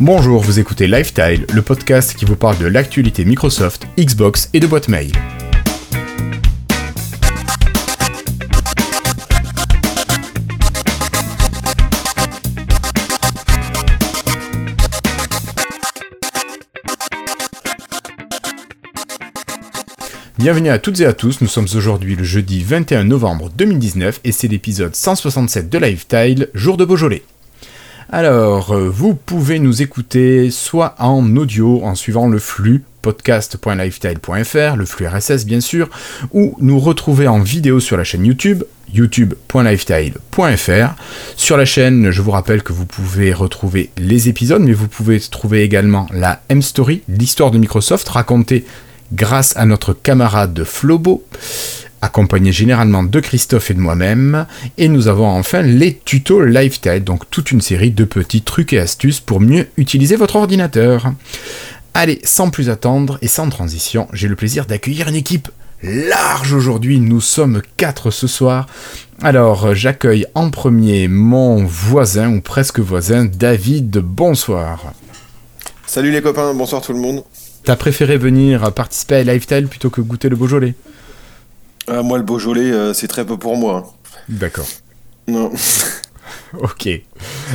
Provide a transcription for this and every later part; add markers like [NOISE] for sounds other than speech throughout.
Bonjour, vous écoutez Lifestyle, le podcast qui vous parle de l'actualité Microsoft, Xbox et de boîte mail. Bienvenue à toutes et à tous, nous sommes aujourd'hui le jeudi 21 novembre 2019 et c'est l'épisode 167 de Lifestyle, jour de Beaujolais. Alors, euh, vous pouvez nous écouter soit en audio en suivant le flux podcast.lifestyle.fr, le flux RSS bien sûr, ou nous retrouver en vidéo sur la chaîne YouTube, youtube.lifestyle.fr. Sur la chaîne, je vous rappelle que vous pouvez retrouver les épisodes, mais vous pouvez trouver également la M-Story, l'histoire de Microsoft racontée grâce à notre camarade Flobo accompagné généralement de Christophe et de moi-même. Et nous avons enfin les tutos Lifestyle, donc toute une série de petits trucs et astuces pour mieux utiliser votre ordinateur. Allez, sans plus attendre et sans transition, j'ai le plaisir d'accueillir une équipe large aujourd'hui. Nous sommes quatre ce soir. Alors, j'accueille en premier mon voisin, ou presque voisin, David. Bonsoir. Salut les copains, bonsoir tout le monde. T'as préféré venir participer à Lifestyle plutôt que goûter le Beaujolais? Ah, moi, le Beaujolais, euh, c'est très peu pour moi. D'accord. Non. [LAUGHS] ok.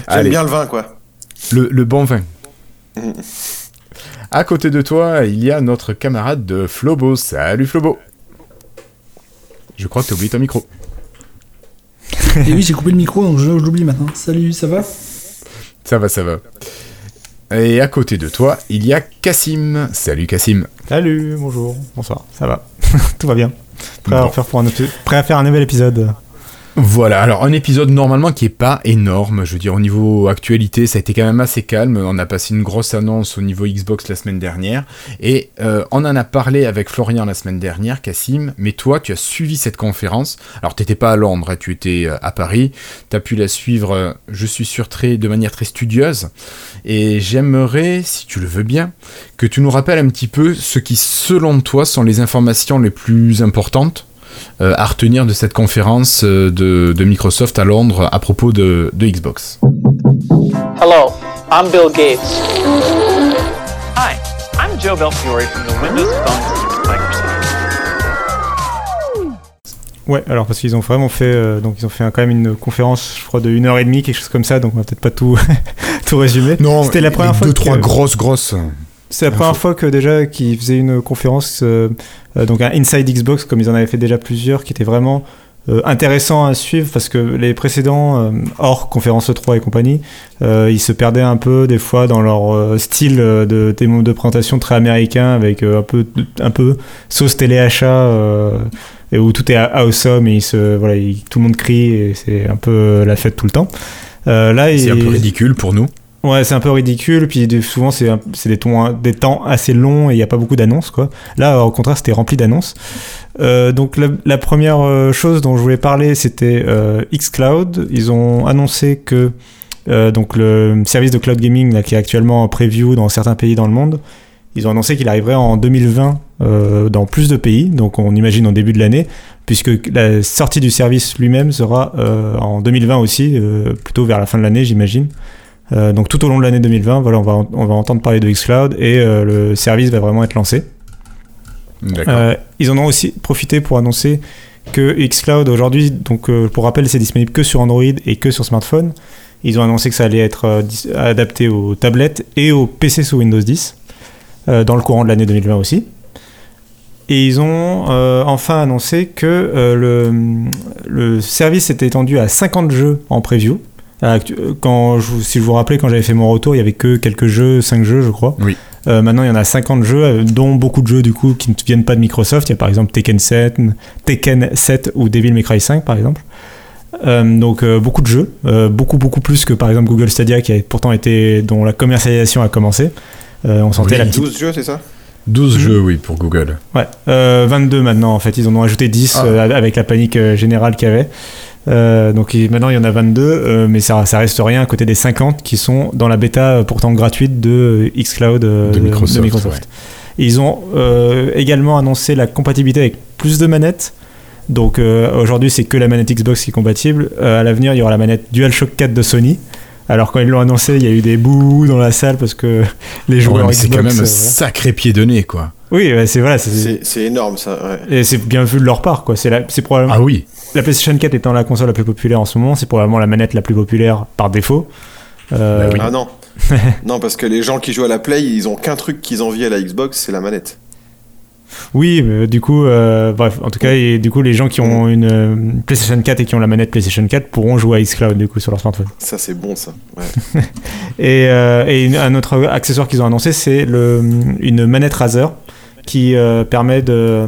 J'aime bien le vin, quoi. Le, bon vin. Mm. À côté de toi, il y a notre camarade de Flobo. Salut Flobo. Je crois que tu oublié ton micro. Et oui, j'ai [LAUGHS] coupé le micro, donc je, l'oublie maintenant. Salut, ça va? Ça va, ça va. Et à côté de toi, il y a Cassim. Salut Cassim. Salut, bonjour, bonsoir, ça va? [LAUGHS] Tout va bien. Prêt, à faire pour un, prêt à faire un nouvel épisode. Voilà, alors un épisode normalement qui est pas énorme, je veux dire au niveau actualité ça a été quand même assez calme, on a passé une grosse annonce au niveau Xbox la semaine dernière, et euh, on en a parlé avec Florian la semaine dernière, Cassim, mais toi tu as suivi cette conférence, alors t'étais pas à Londres, hein, tu étais euh, à Paris, tu as pu la suivre, euh, je suis sûr, très, de manière très studieuse, et j'aimerais, si tu le veux bien, que tu nous rappelles un petit peu ce qui selon toi sont les informations les plus importantes à retenir de cette conférence euh, de, de, Microsoft à Londres à propos de, de Xbox Hello, I'm Bill Gates. Hi, I'm Joe Belfiore from the Windows Phone Microsoft. Ouais, alors parce qu'ils ont vraiment fait, euh, donc ils ont fait quand même une conférence, je crois, de 1 heure et demie, quelque chose comme ça, donc on va peut-être pas tout, [LAUGHS] tout résumer. Non, c'était la première fois. Deux, trois grosses, grosses. C'est la première fois que déjà qu'ils faisaient une conférence, euh, euh, donc un Inside Xbox, comme ils en avaient fait déjà plusieurs, qui était vraiment euh, intéressant à suivre parce que les précédents, hors conférence 3 et compagnie, ils se perdaient un peu des fois dans leur style de, de, présentation très américain avec un peu, un peu sauce téléachat et où tout est awesome et il se, voilà, tout le monde crie et c'est un peu la fête tout le temps. là, c'est un peu ridicule pour nous. Ouais, c'est un peu ridicule, puis souvent c'est des, temps assez longs et il n'y a pas beaucoup d'annonces. quoi. Là, au contraire, c'était rempli d'annonces. Euh, donc la, première euh, chose dont je voulais parler, c'était euh, xCloud. Ils ont annoncé que donc le service de cloud gaming là, qui est actuellement en preview dans certains pays dans le monde, ils ont annoncé qu'il arriverait en 2020 dans plus de pays, donc on imagine en début de l'année, puisque la sortie du service lui-même sera en 2020 aussi, plutôt vers la fin de l'année j'imagine. Euh, donc tout au long de l'année 2020, voilà, on va, on va entendre parler de xCloud et euh, le service va vraiment être lancé. Euh, ils en ont aussi profité pour annoncer que xCloud aujourd'hui, donc pour rappel, c'est disponible que sur Android et que sur smartphone. Ils ont annoncé que ça allait être adapté aux tablettes et aux PC sous Windows 10 dans le courant de l'année 2020 aussi. Et ils ont enfin annoncé que le, le service était étendu à 50 jeux en preview. Euh, quand je, si je vous rappelez, quand j'avais fait mon retour, il y avait que quelques jeux, 5 jeux, je crois. Oui. Euh, maintenant, il y en a 50 jeux, euh, dont beaucoup de jeux du coup qui ne viennent pas de Microsoft. Il y a par exemple Tekken 7, Tekken 7 ou Devil May Cry 5 par exemple. donc beaucoup de jeux, beaucoup beaucoup plus que par exemple Google Stadia qui a pourtant été dont la commercialisation a commencé. on sentait la 12 jeux, c'est ça? 12 mmh. jeux, oui, pour Google. Ouais, 22 maintenant en fait. Ils en ont ajouté 10 ah. avec la panique générale qu'il y avait. Euh, donc maintenant il y en a 22, euh, mais ça, ça reste rien à côté des 50 qui sont dans la bêta euh, pourtant gratuite de xCloud de Microsoft. Ils ont également annoncé la compatibilité avec plus de manettes. Donc aujourd'hui c'est que la manette Xbox qui est compatible. à l'avenir il y aura la manette DualShock 4 de Sony. Alors quand ils l'ont annoncé, il y a eu des bouts dans la salle parce que [LAUGHS] les Ouais, joueurs mais c'est quand même un euh, voilà. sacré pied de nez, quoi. Oui, ouais, c'est voilà, c'est- énorme ça. ouais. et c'est bien vu de leur part quoi. C'est probablement Ah oui. La PlayStation 4 étant la console la plus populaire en ce moment, c'est probablement la manette la plus populaire par défaut. Euh, Bah oui. Ah non. [LAUGHS] non, parce que les gens qui jouent à la Play, ils ont qu'un truc qu'ils envient à la Xbox, c'est la manette. Oui, mais du coup, euh, bref, en tout cas, et du coup, les gens qui ont une euh, PlayStation 4 et qui ont la manette PlayStation 4 pourront jouer à xCloud du coup sur leur smartphone. Ça, c'est bon ça. Ouais. [LAUGHS] Et, euh, et une- un autre accessoire qu'ils ont annoncé, c'est le, une manette Razer qui euh, permet de,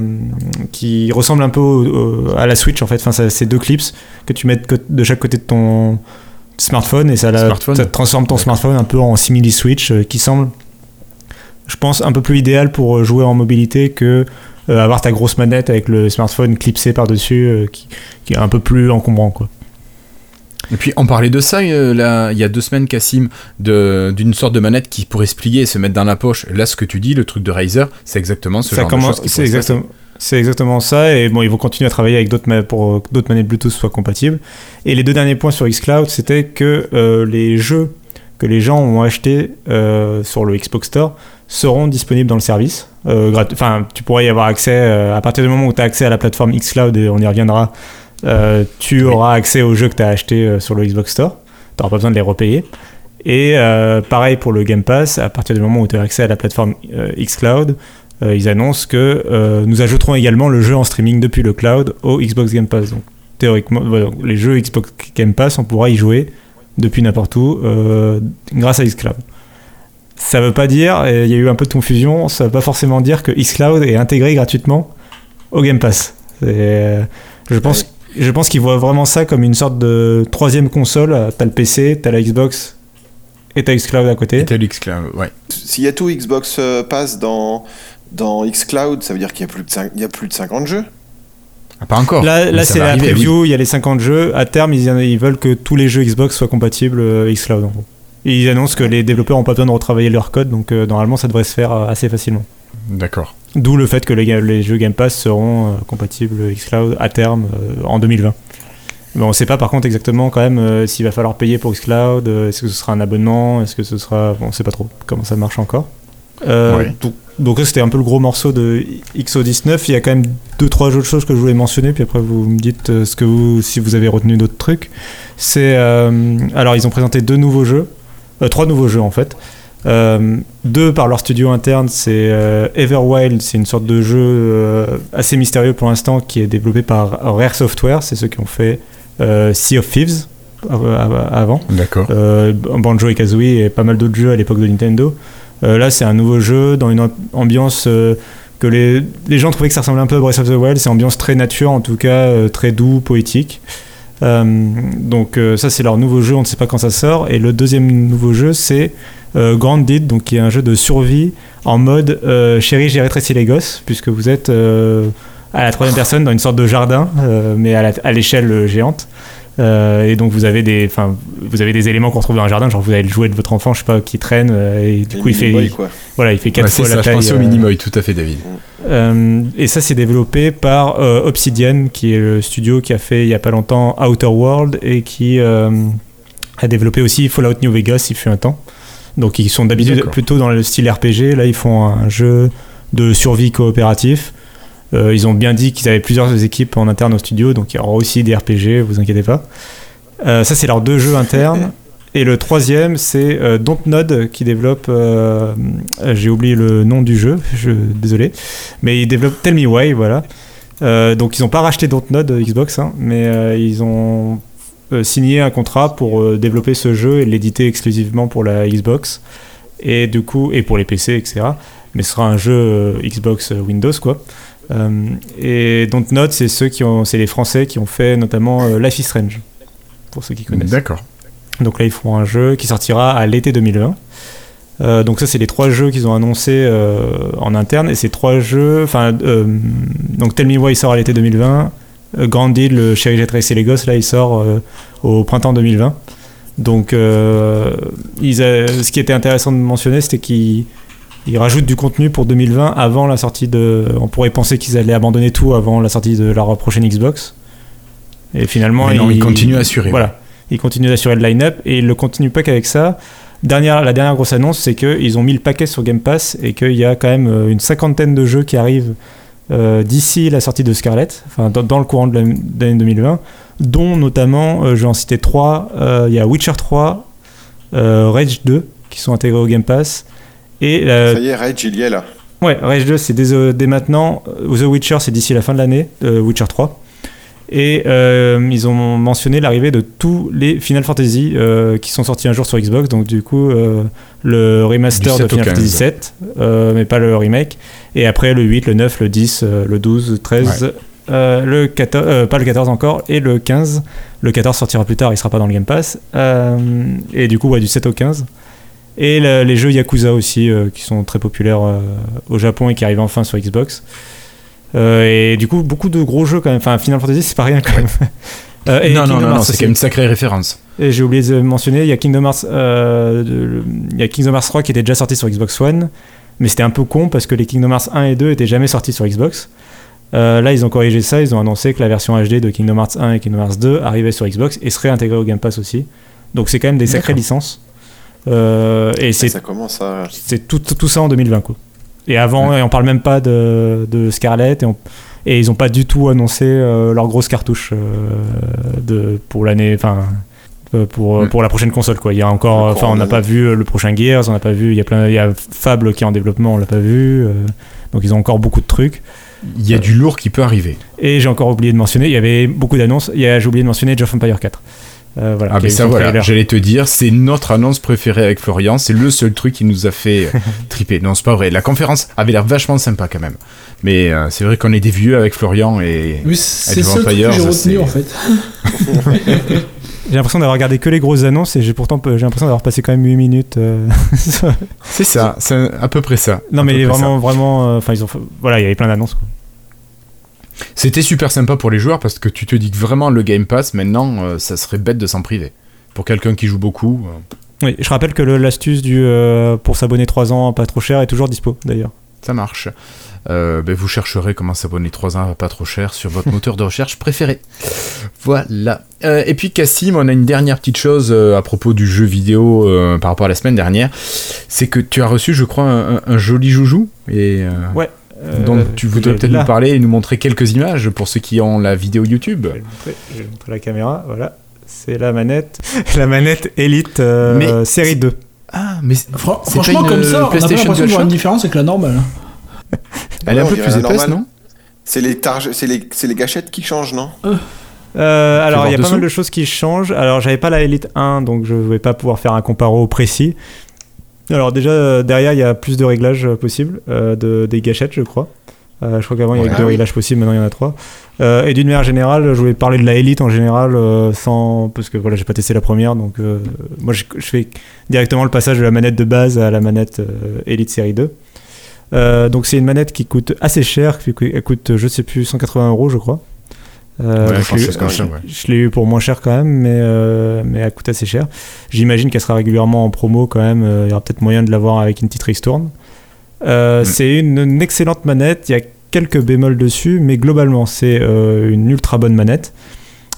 qui ressemble un peu au- au- à la Switch en fait. Enfin, c'est deux clips que tu mets de, chaque côté de ton smartphone et ça, la- Smartphone. ça transforme ton smartphone un peu en simili Switch euh, qui semble, je pense, un peu plus idéal pour euh, jouer en mobilité que euh, avoir ta grosse manette avec le smartphone clipsé par dessus qui, qui est un peu plus encombrant quoi. Et puis on parlait de ça euh, là, il y a deux semaines, Cassim, d'une sorte de manette qui pourrait se plier et se mettre dans la poche. Là, ce que tu dis, le truc de Razer, c'est exactement ce ça genre commence, de c'est exactement, c'est exactement ça. Et bon, ils vont continuer à travailler avec d'autres ma- pour que d'autres manettes Bluetooth soient compatibles. Et les deux derniers points sur xCloud, c'était que euh, les jeux que les gens ont achetés euh, sur le Xbox Store seront disponibles dans le service. Euh, Enfin, tu pourrais y avoir accès euh, à partir du moment où tu as accès à la plateforme xCloud et on y reviendra. Euh, tu auras accès aux jeux que tu as achetés euh, sur le Xbox Store. Tu n'auras pas besoin de les repayer. Et euh, pareil pour le Game Pass, à partir du moment où tu as accès à la plateforme euh, xCloud, ils annoncent que nous ajouterons également le jeu en streaming depuis le cloud au Xbox Game Pass. Donc théoriquement, les jeux Xbox Game Pass, on pourra y jouer depuis n'importe où grâce à xCloud. Ça veut pas dire, et il y a eu un peu de confusion, ça veut pas forcément dire que xCloud est intégré gratuitement au Game Pass. Je pense, je pense qu'ils voient vraiment ça comme une sorte de troisième console. T'as le PC, t'as la Xbox et t'as xCloud à côté. Et t'as l'Xcloud, ouais. S'il y a tout Xbox euh, Pass dans, dans xCloud, ça veut dire qu'il y, a plus de cinq- il y a plus de 50 jeux Ah, pas encore. Là, là c'est la arriver, preview, il y a les 50 jeux. À terme, ils, ils veulent que tous les jeux Xbox soient compatibles euh, xCloud. En gros. Et ils annoncent que les développeurs n'ont pas besoin de retravailler leur code, donc euh, normalement ça devrait se faire euh, assez facilement. D'accord. D'où le fait que les, jeux Game Pass seront euh, compatibles xCloud à terme euh, en 2020. Mais on ne sait pas par contre exactement quand même euh, s'il va falloir payer pour xCloud, euh, est-ce que ce sera un abonnement, est-ce que ce sera... Bon, on ne sait pas trop comment ça marche encore. Euh, Ouais. donc, c'était un peu le gros morceau de XO19, il y a quand même deux trois autres choses que je voulais mentionner, puis après vous me dites ce que vous, si vous avez retenu d'autres trucs. C'est... alors ils ont présenté deux nouveaux jeux, trois nouveaux jeux en fait. Euh, deux par leur studio interne, c'est euh, Everwild, c'est une sorte de jeu euh, assez mystérieux pour l'instant qui est développé par Rare Software, c'est ceux qui ont fait euh, Sea of Thieves av- av- avant, D'accord. Banjo et Kazooie et pas mal d'autres jeux à l'époque de Nintendo. Là, c'est un nouveau jeu dans une am- ambiance que les, les gens trouvaient que ça ressemblait un peu à Breath of the Wild, c'est ambiance très nature, en tout cas très doux, poétique. Euh, donc euh, ça c'est leur nouveau jeu, on ne sait pas quand ça sort. Et le deuxième nouveau jeu c'est euh, Grounded, donc qui est un jeu de survie en mode chérie j'ai rétréci les gosses, puisque vous êtes à la troisième personne dans une sorte de jardin, mais à l'échelle géante. Euh, et donc vous avez des, enfin vous avez des éléments qu'on retrouve dans un jardin, genre vous avez le jouet de votre enfant, je sais pas, qui traîne, euh, et du coup il fait, quoi. voilà, il fait quatre Ouais, fois ça, la je taille. pensais au euh, Minimoy, tout à fait, David. euh, et ça, c'est développé par euh, Obsidian, qui est le studio qui a fait il y a pas longtemps Outer World et qui euh, a développé aussi Fallout New Vegas il fut un temps. Donc, ils sont d'habitude plutôt dans le style RPG. Là, ils font un jeu de survie coopératif. Euh, ils ont bien dit qu'ils avaient plusieurs équipes en interne au studio, donc il y aura aussi des RPG, vous inquiétez pas. Euh, ça, c'est leurs deux jeux internes. [LAUGHS] Et le troisième, c'est euh, Dontnod qui développe. euh, J'ai oublié le nom du jeu, je, désolé. Mais ils développent Tell Me Why, voilà. Euh, donc ils n'ont pas racheté Dontnod Xbox, hein, mais ils ont signé un contrat pour développer ce jeu et l'éditer exclusivement pour la Xbox. Et du coup, et pour les PC, etc. Mais ce sera un jeu Xbox Windows, quoi. Euh, et Dontnod, c'est ceux qui ont, c'est les Français qui ont fait notamment euh, Life is Strange, pour ceux qui connaissent. D'accord. Donc là, ils font un jeu qui sortira à l'été 2020. Euh, donc ça, c'est les trois jeux qu'ils ont annoncés euh, en interne. Et ces trois jeux, enfin, euh, donc Tell Me Why il sort à l'été 2020. Euh, Grounded, le Chéri J'ai tressé les gosses, là, il sort au printemps 2020. Donc, ils a- ce qui était intéressant de mentionner, c'était qu'ils ils rajoutent du contenu pour 2020 avant la sortie de. On pourrait penser qu'ils allaient abandonner tout avant la sortie de leur prochaine Xbox. Et finalement, Mais non, ils continuent à assurer, Voilà. Ils continuent d'assurer le line-up et ils ne continuent pas qu'avec ça. Dernière, la dernière grosse annonce, c'est qu'ils ont mis le paquet sur Game Pass et qu'il y a quand même euh, une cinquantaine de jeux qui arrivent euh, d'ici la sortie de Scarlet, enfin dans, dans le courant de l'année de l'année 2020, dont notamment, euh, je vais en citer trois, euh, il y a Witcher 3, euh, Rage 2 qui sont intégrés au Game Pass. Et euh, Ça y est, Rage, il y est là. Ouais, Rage 2, c'est dès, dès maintenant. Euh, The Witcher, c'est d'ici la fin de l'année, euh, Witcher 3. Et euh, ils ont mentionné l'arrivée de tous les Final Fantasy euh, qui sont sortis un jour sur Xbox. Donc, du coup, euh, le remaster de 7 au Final 15. Fantasy 7, euh, mais pas le remake. Et après, le 8, le 9, le 10, euh, le 12, le 13, euh, le 14, euh, pas le 14 encore, et le 15. Le 14 sortira plus tard, il sera pas dans le Game Pass. Euh, et du coup, ouais, du 7 au 15. Et le- les jeux Yakuza aussi, euh, qui sont très populaires euh, au Japon et qui arrivent enfin sur Xbox. Euh, et du coup, beaucoup de gros jeux quand même. Enfin, Final Fantasy, c'est pas rien quand même. [LAUGHS] Et non, non, non, non, c'est quand même une sacrée référence. Et j'ai oublié de mentionner, il y a Kingdom Hearts, de- il y a Kingdom Hearts 3 qui était déjà sorti sur Xbox One, mais c'était un peu con parce que les Kingdom Hearts 1 et 2 étaient jamais sortis sur Xbox. Euh, là, ils ont corrigé ça, ils ont annoncé que la version HD de Kingdom Hearts 1 et Kingdom Hearts 2 arrivait sur Xbox et serait intégrée au Game Pass aussi. Donc c'est quand même des sacrées licences. Euh, et c'est Ça commence à. c'est tout, tout ça en 2020 quoi. Et avant, et on parle même pas de, de Scarlett et, on- et ils ont pas du tout annoncé euh, leur grosse cartouche euh, de pour l'année, enfin pour, Mm. pour la prochaine console quoi. Il y a encore, enfin on n'a pas vu le prochain Gears, on n'a pas vu, il y a plein, il y a Fable qui est en développement, on l'a pas vu, euh, donc ils ont encore beaucoup de trucs. Il y a du lourd qui peut arriver. Et j'ai encore oublié de mentionner, il y avait beaucoup d'annonces, il y a- j'ai oublié de mentionner of Empire 4. Euh, voilà, Ah, mais ça voilà, j'allais te dire, c'est notre annonce préférée avec Florian, c'est le seul truc qui nous a fait euh, [LAUGHS] triper. Non, c'est pas vrai, la conférence avait l'air vachement sympa quand même. Mais euh, c'est vrai qu'on est des vieux avec Florian et. Oui, c'est truc que j'ai ça, retenu en fait. [LAUGHS] J'ai l'impression d'avoir regardé que les grosses annonces et j'ai pourtant j'ai l'impression d'avoir passé quand même 8 minutes. euh, [LAUGHS] C'est ça, c'est à peu près ça. Non mais il est ça. vraiment vraiment euh, enfin ils ont voilà il y avait plein d'annonces quoi. C'était super sympa pour les joueurs parce que tu te dis que vraiment le Game Pass, maintenant, euh, ça serait bête de s'en priver. Pour quelqu'un qui joue beaucoup. euh, Oui, je rappelle que l'astuce du euh, pour s'abonner 3 ans pas trop cher est toujours dispo d'ailleurs. Ça marche. Euh, ben, vous chercherez comment s'abonner 3 ans pas trop cher sur votre moteur de recherche préféré. Voilà. Euh, et puis Cassim, on a une dernière petite chose euh, à propos du jeu vidéo par rapport à la semaine dernière. C'est que tu as reçu, je crois, un, un- joli joujou. Et, Ouais. Euh, donc tu voudrais peut-être nous parler et nous montrer quelques images pour ceux qui ont la vidéo YouTube. Je vais le montrer, je vais le montrer la caméra, voilà. C'est la manette, [LAUGHS] la manette Elite euh, Mais- série 2. Ah, mais franchement, pas une comme ça, on a pas l'impression de voir une différence avec la normale. elle est un peu plus épaisse, non C'est les, targes- c'est les, c'est les gâchettes qui changent, non Euh, alors il y a pas mal de choses qui changent. Alors j'avais pas la Elite 1 donc je vais pas pouvoir faire un comparo précis. Alors déjà euh, derrière il y a plus de réglages euh, possibles euh, de, des gâchettes je crois. Euh, je crois qu'avant il y avait Ouais. deux Ah oui. réglages possibles, maintenant il y en a trois. Euh, et d'une manière générale, je voulais parler de la Elite en général euh, sans parce que voilà j'ai pas testé la première donc euh, moi je, je fais directement le passage de la manette de base à la manette Elite série 2. Euh, donc c'est une manette qui coûte assez cher, qui elle coûte je sais plus 180 euros je crois. Euh, Ouais, quelque je- l'ai eu pour moins cher quand même, mais, euh, mais elle coûte assez cher. J'imagine qu'elle sera régulièrement en promo quand même. euh, Il y aura peut-être moyen de l'avoir avec une petite ristourne. Euh, Mm. C'est une, une excellente manette. Il y a quelques bémols dessus, mais globalement, c'est euh, une ultra bonne manette.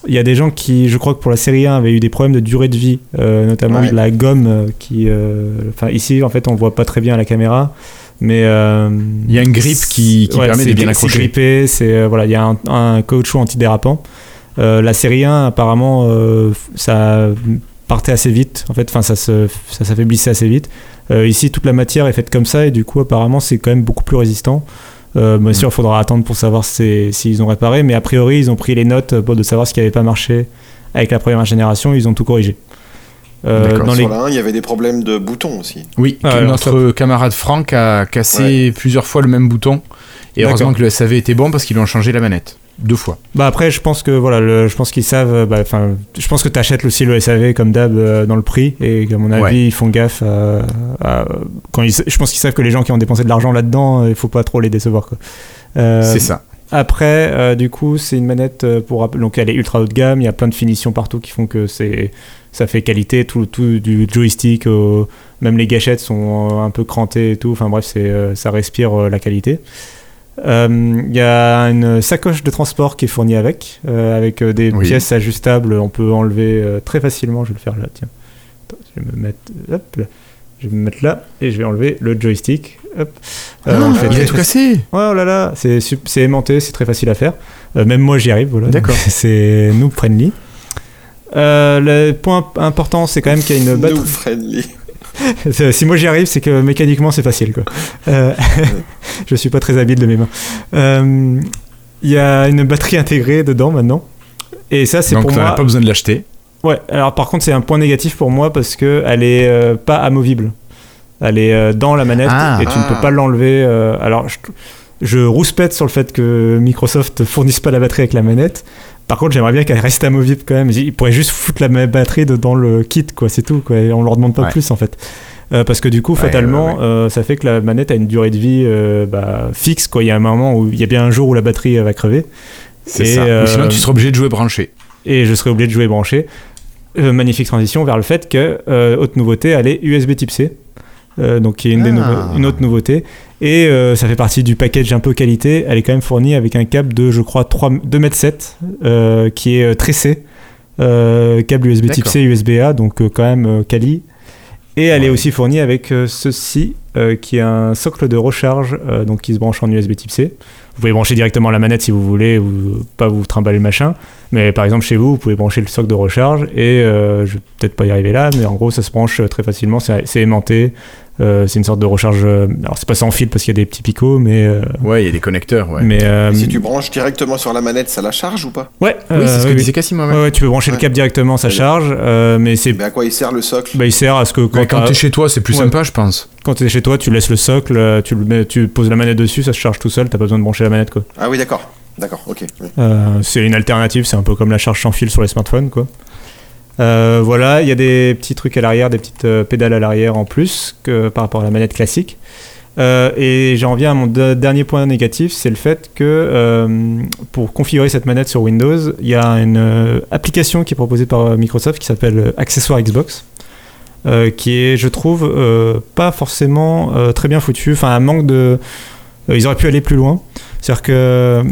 Il y a des gens qui, je crois que pour la série 1, avaient eu des problèmes de durée de vie, euh, notamment Ouais. de la gomme euh, qui. euh, Enfin, ici, en fait, on voit pas très bien à la caméra. Mais euh, Il y a un grip qui- qui permet de bien accrocher. C'est grippé, c'est euh, voilà, il y a un, un caoutchouc antidérapant. Euh, la série 1, apparemment, euh, ça partait assez vite. En fait, enfin, ça se, ça s'affaiblissait assez vite. Ici, toute la matière est faite comme ça et du coup, apparemment, c'est quand même beaucoup plus résistant. Bien sûr, il faudra attendre pour savoir si- s'ils ont réparé, mais a priori, ils ont pris les notes pour de savoir ce qui n'avait pas marché avec la première génération. Ils ont tout corrigé. Euh, dans Sur les... la 1, il y avait des problèmes de boutons aussi. Oui, Ah ouais, notre camarade Franck a cassé plusieurs fois le même bouton. Et heureusement que le SAV était bon parce qu'ils lui ont changé la manette. Deux fois. Bah après, je pense que voilà, le- je pense qu'ils savent. euh, bah, Enfin, je pense que tu achètes aussi le SAV comme d'hab euh, dans le prix et qu'à mon avis, Ouais. ils font gaffe. à- à- quand ils, je pense qu'ils savent que les gens qui ont dépensé de l'argent là-dedans, euh, il faut pas trop les décevoir. Euh, C'est ça. Après, euh, du coup, c'est une manette euh, pour donc elle est ultra haut de gamme. Il y a plein de finitions partout qui font que c'est ça fait qualité. Tout, tout du joystick, même les gâchettes sont euh, un peu crantées et tout. Enfin bref, c'est euh, ça respire euh, la qualité. Euh, Il y a une sacoche de transport qui est fournie avec, euh, avec euh, des Oui. pièces ajustables. On peut enlever euh, très facilement. Je vais le faire là, tiens. Attends, je vais me mettre, hop, là. Je vais me mettre là et je vais enlever le joystick. Hop. Euh, on le fait Ah, il a tout cassé oh là là, c'est aimanté, c'est très facile à faire. Euh, même moi, j'y arrive, voilà. D'accord. [LAUGHS] C'est noob friendly. Euh, le point important, c'est quand même qu'il y a une No batterie. friendly. [LAUGHS] Si moi j'y arrive, c'est que mécaniquement c'est facile quoi. Euh, [LAUGHS] je suis pas très habile de mes mains. Euh, Il y a une batterie intégrée dedans maintenant. Et ça c'est Donc, pour moi. pas besoin de l'acheter. Ouais. Alors par contre c'est un point négatif pour moi parce que elle est euh, pas amovible. Elle est euh, dans la manette Ah. et tu ne peux pas l'enlever. euh, alors je, je rouspète sur le fait que Microsoft fournisse pas la batterie avec la manette. Par contre, j'aimerais bien qu'elle reste amovible quand même. Ils pourraient juste foutre la même batterie dans le kit, quoi. C'est tout, quoi. Et on leur demande pas Ouais. plus, en fait. Euh, parce que du coup, fatalement, ouais, ouais. euh, ça fait que la manette a une durée de vie euh, bah, fixe, quoi. Il y a un moment où il y a bien un jour où la batterie va crever. C'est Et, ça. Ou sinon, tu seras obligé de jouer branché. Et je serai obligé de jouer branché. Magnifique transition vers le fait que, autre nouveauté, elle est USB type C. Euh, donc, qui est une, Ah. une autre nouveauté. Et euh, ça fait partie du package un peu qualité. Elle est quand même fournie avec un câble de, je crois, 3, 2m7 euh, qui est tressé. Câble USB type. C, USB-A, donc euh, quand même quali. Et elle est aussi fournie avec ceci, qui est un socle de recharge, donc qui se branche en USB type C. Vous pouvez brancher directement la manette si vous voulez, ou pas vous trimballer le machin. Mais par exemple, chez vous, vous pouvez brancher le socle de recharge et euh, je vais peut-être pas y arriver là, mais en gros, ça se branche euh, très facilement. C'est aimanté. Euh, c'est une sorte de recharge. euh, alors, c'est pas sans fil parce qu'il y a des petits picots, mais. euh, Ouais, il y a des connecteurs, ouais. mais euh, Si tu branches directement sur la manette, ça la charge ou pas? Ouais, Oui, c'est ce que oui, disait Cassim, ouais. tu peux brancher le câble directement, ça charge, euh, mais c'est. Mais à quoi il sert le socle? Bah, il sert à ce que Mais quand, quand t'es chez toi, c'est plus Ouais. sympa, je pense. quand t'es chez toi, tu laisses le socle, tu, le mets, tu poses la manette dessus, ça se charge tout seul, t'as pas besoin de brancher la manette quoi. Ah oui, d'accord. D'accord, ok. oui. Euh, c'est une alternative, c'est un peu comme la charge sans fil sur les smartphones, quoi. Euh, voilà, il y a des petits trucs à l'arrière, des petites euh, pédales à l'arrière en plus que par rapport à la manette classique. Et j'en viens à mon de- dernier point négatif, c'est le fait que pour configurer cette manette sur Windows, il y a une application qui est proposée par Microsoft qui s'appelle Accessoire Xbox, euh, qui est, je trouve, euh, pas forcément euh, très bien foutue. Enfin, un manque de. ils auraient pu aller plus loin. C'est-à-dire que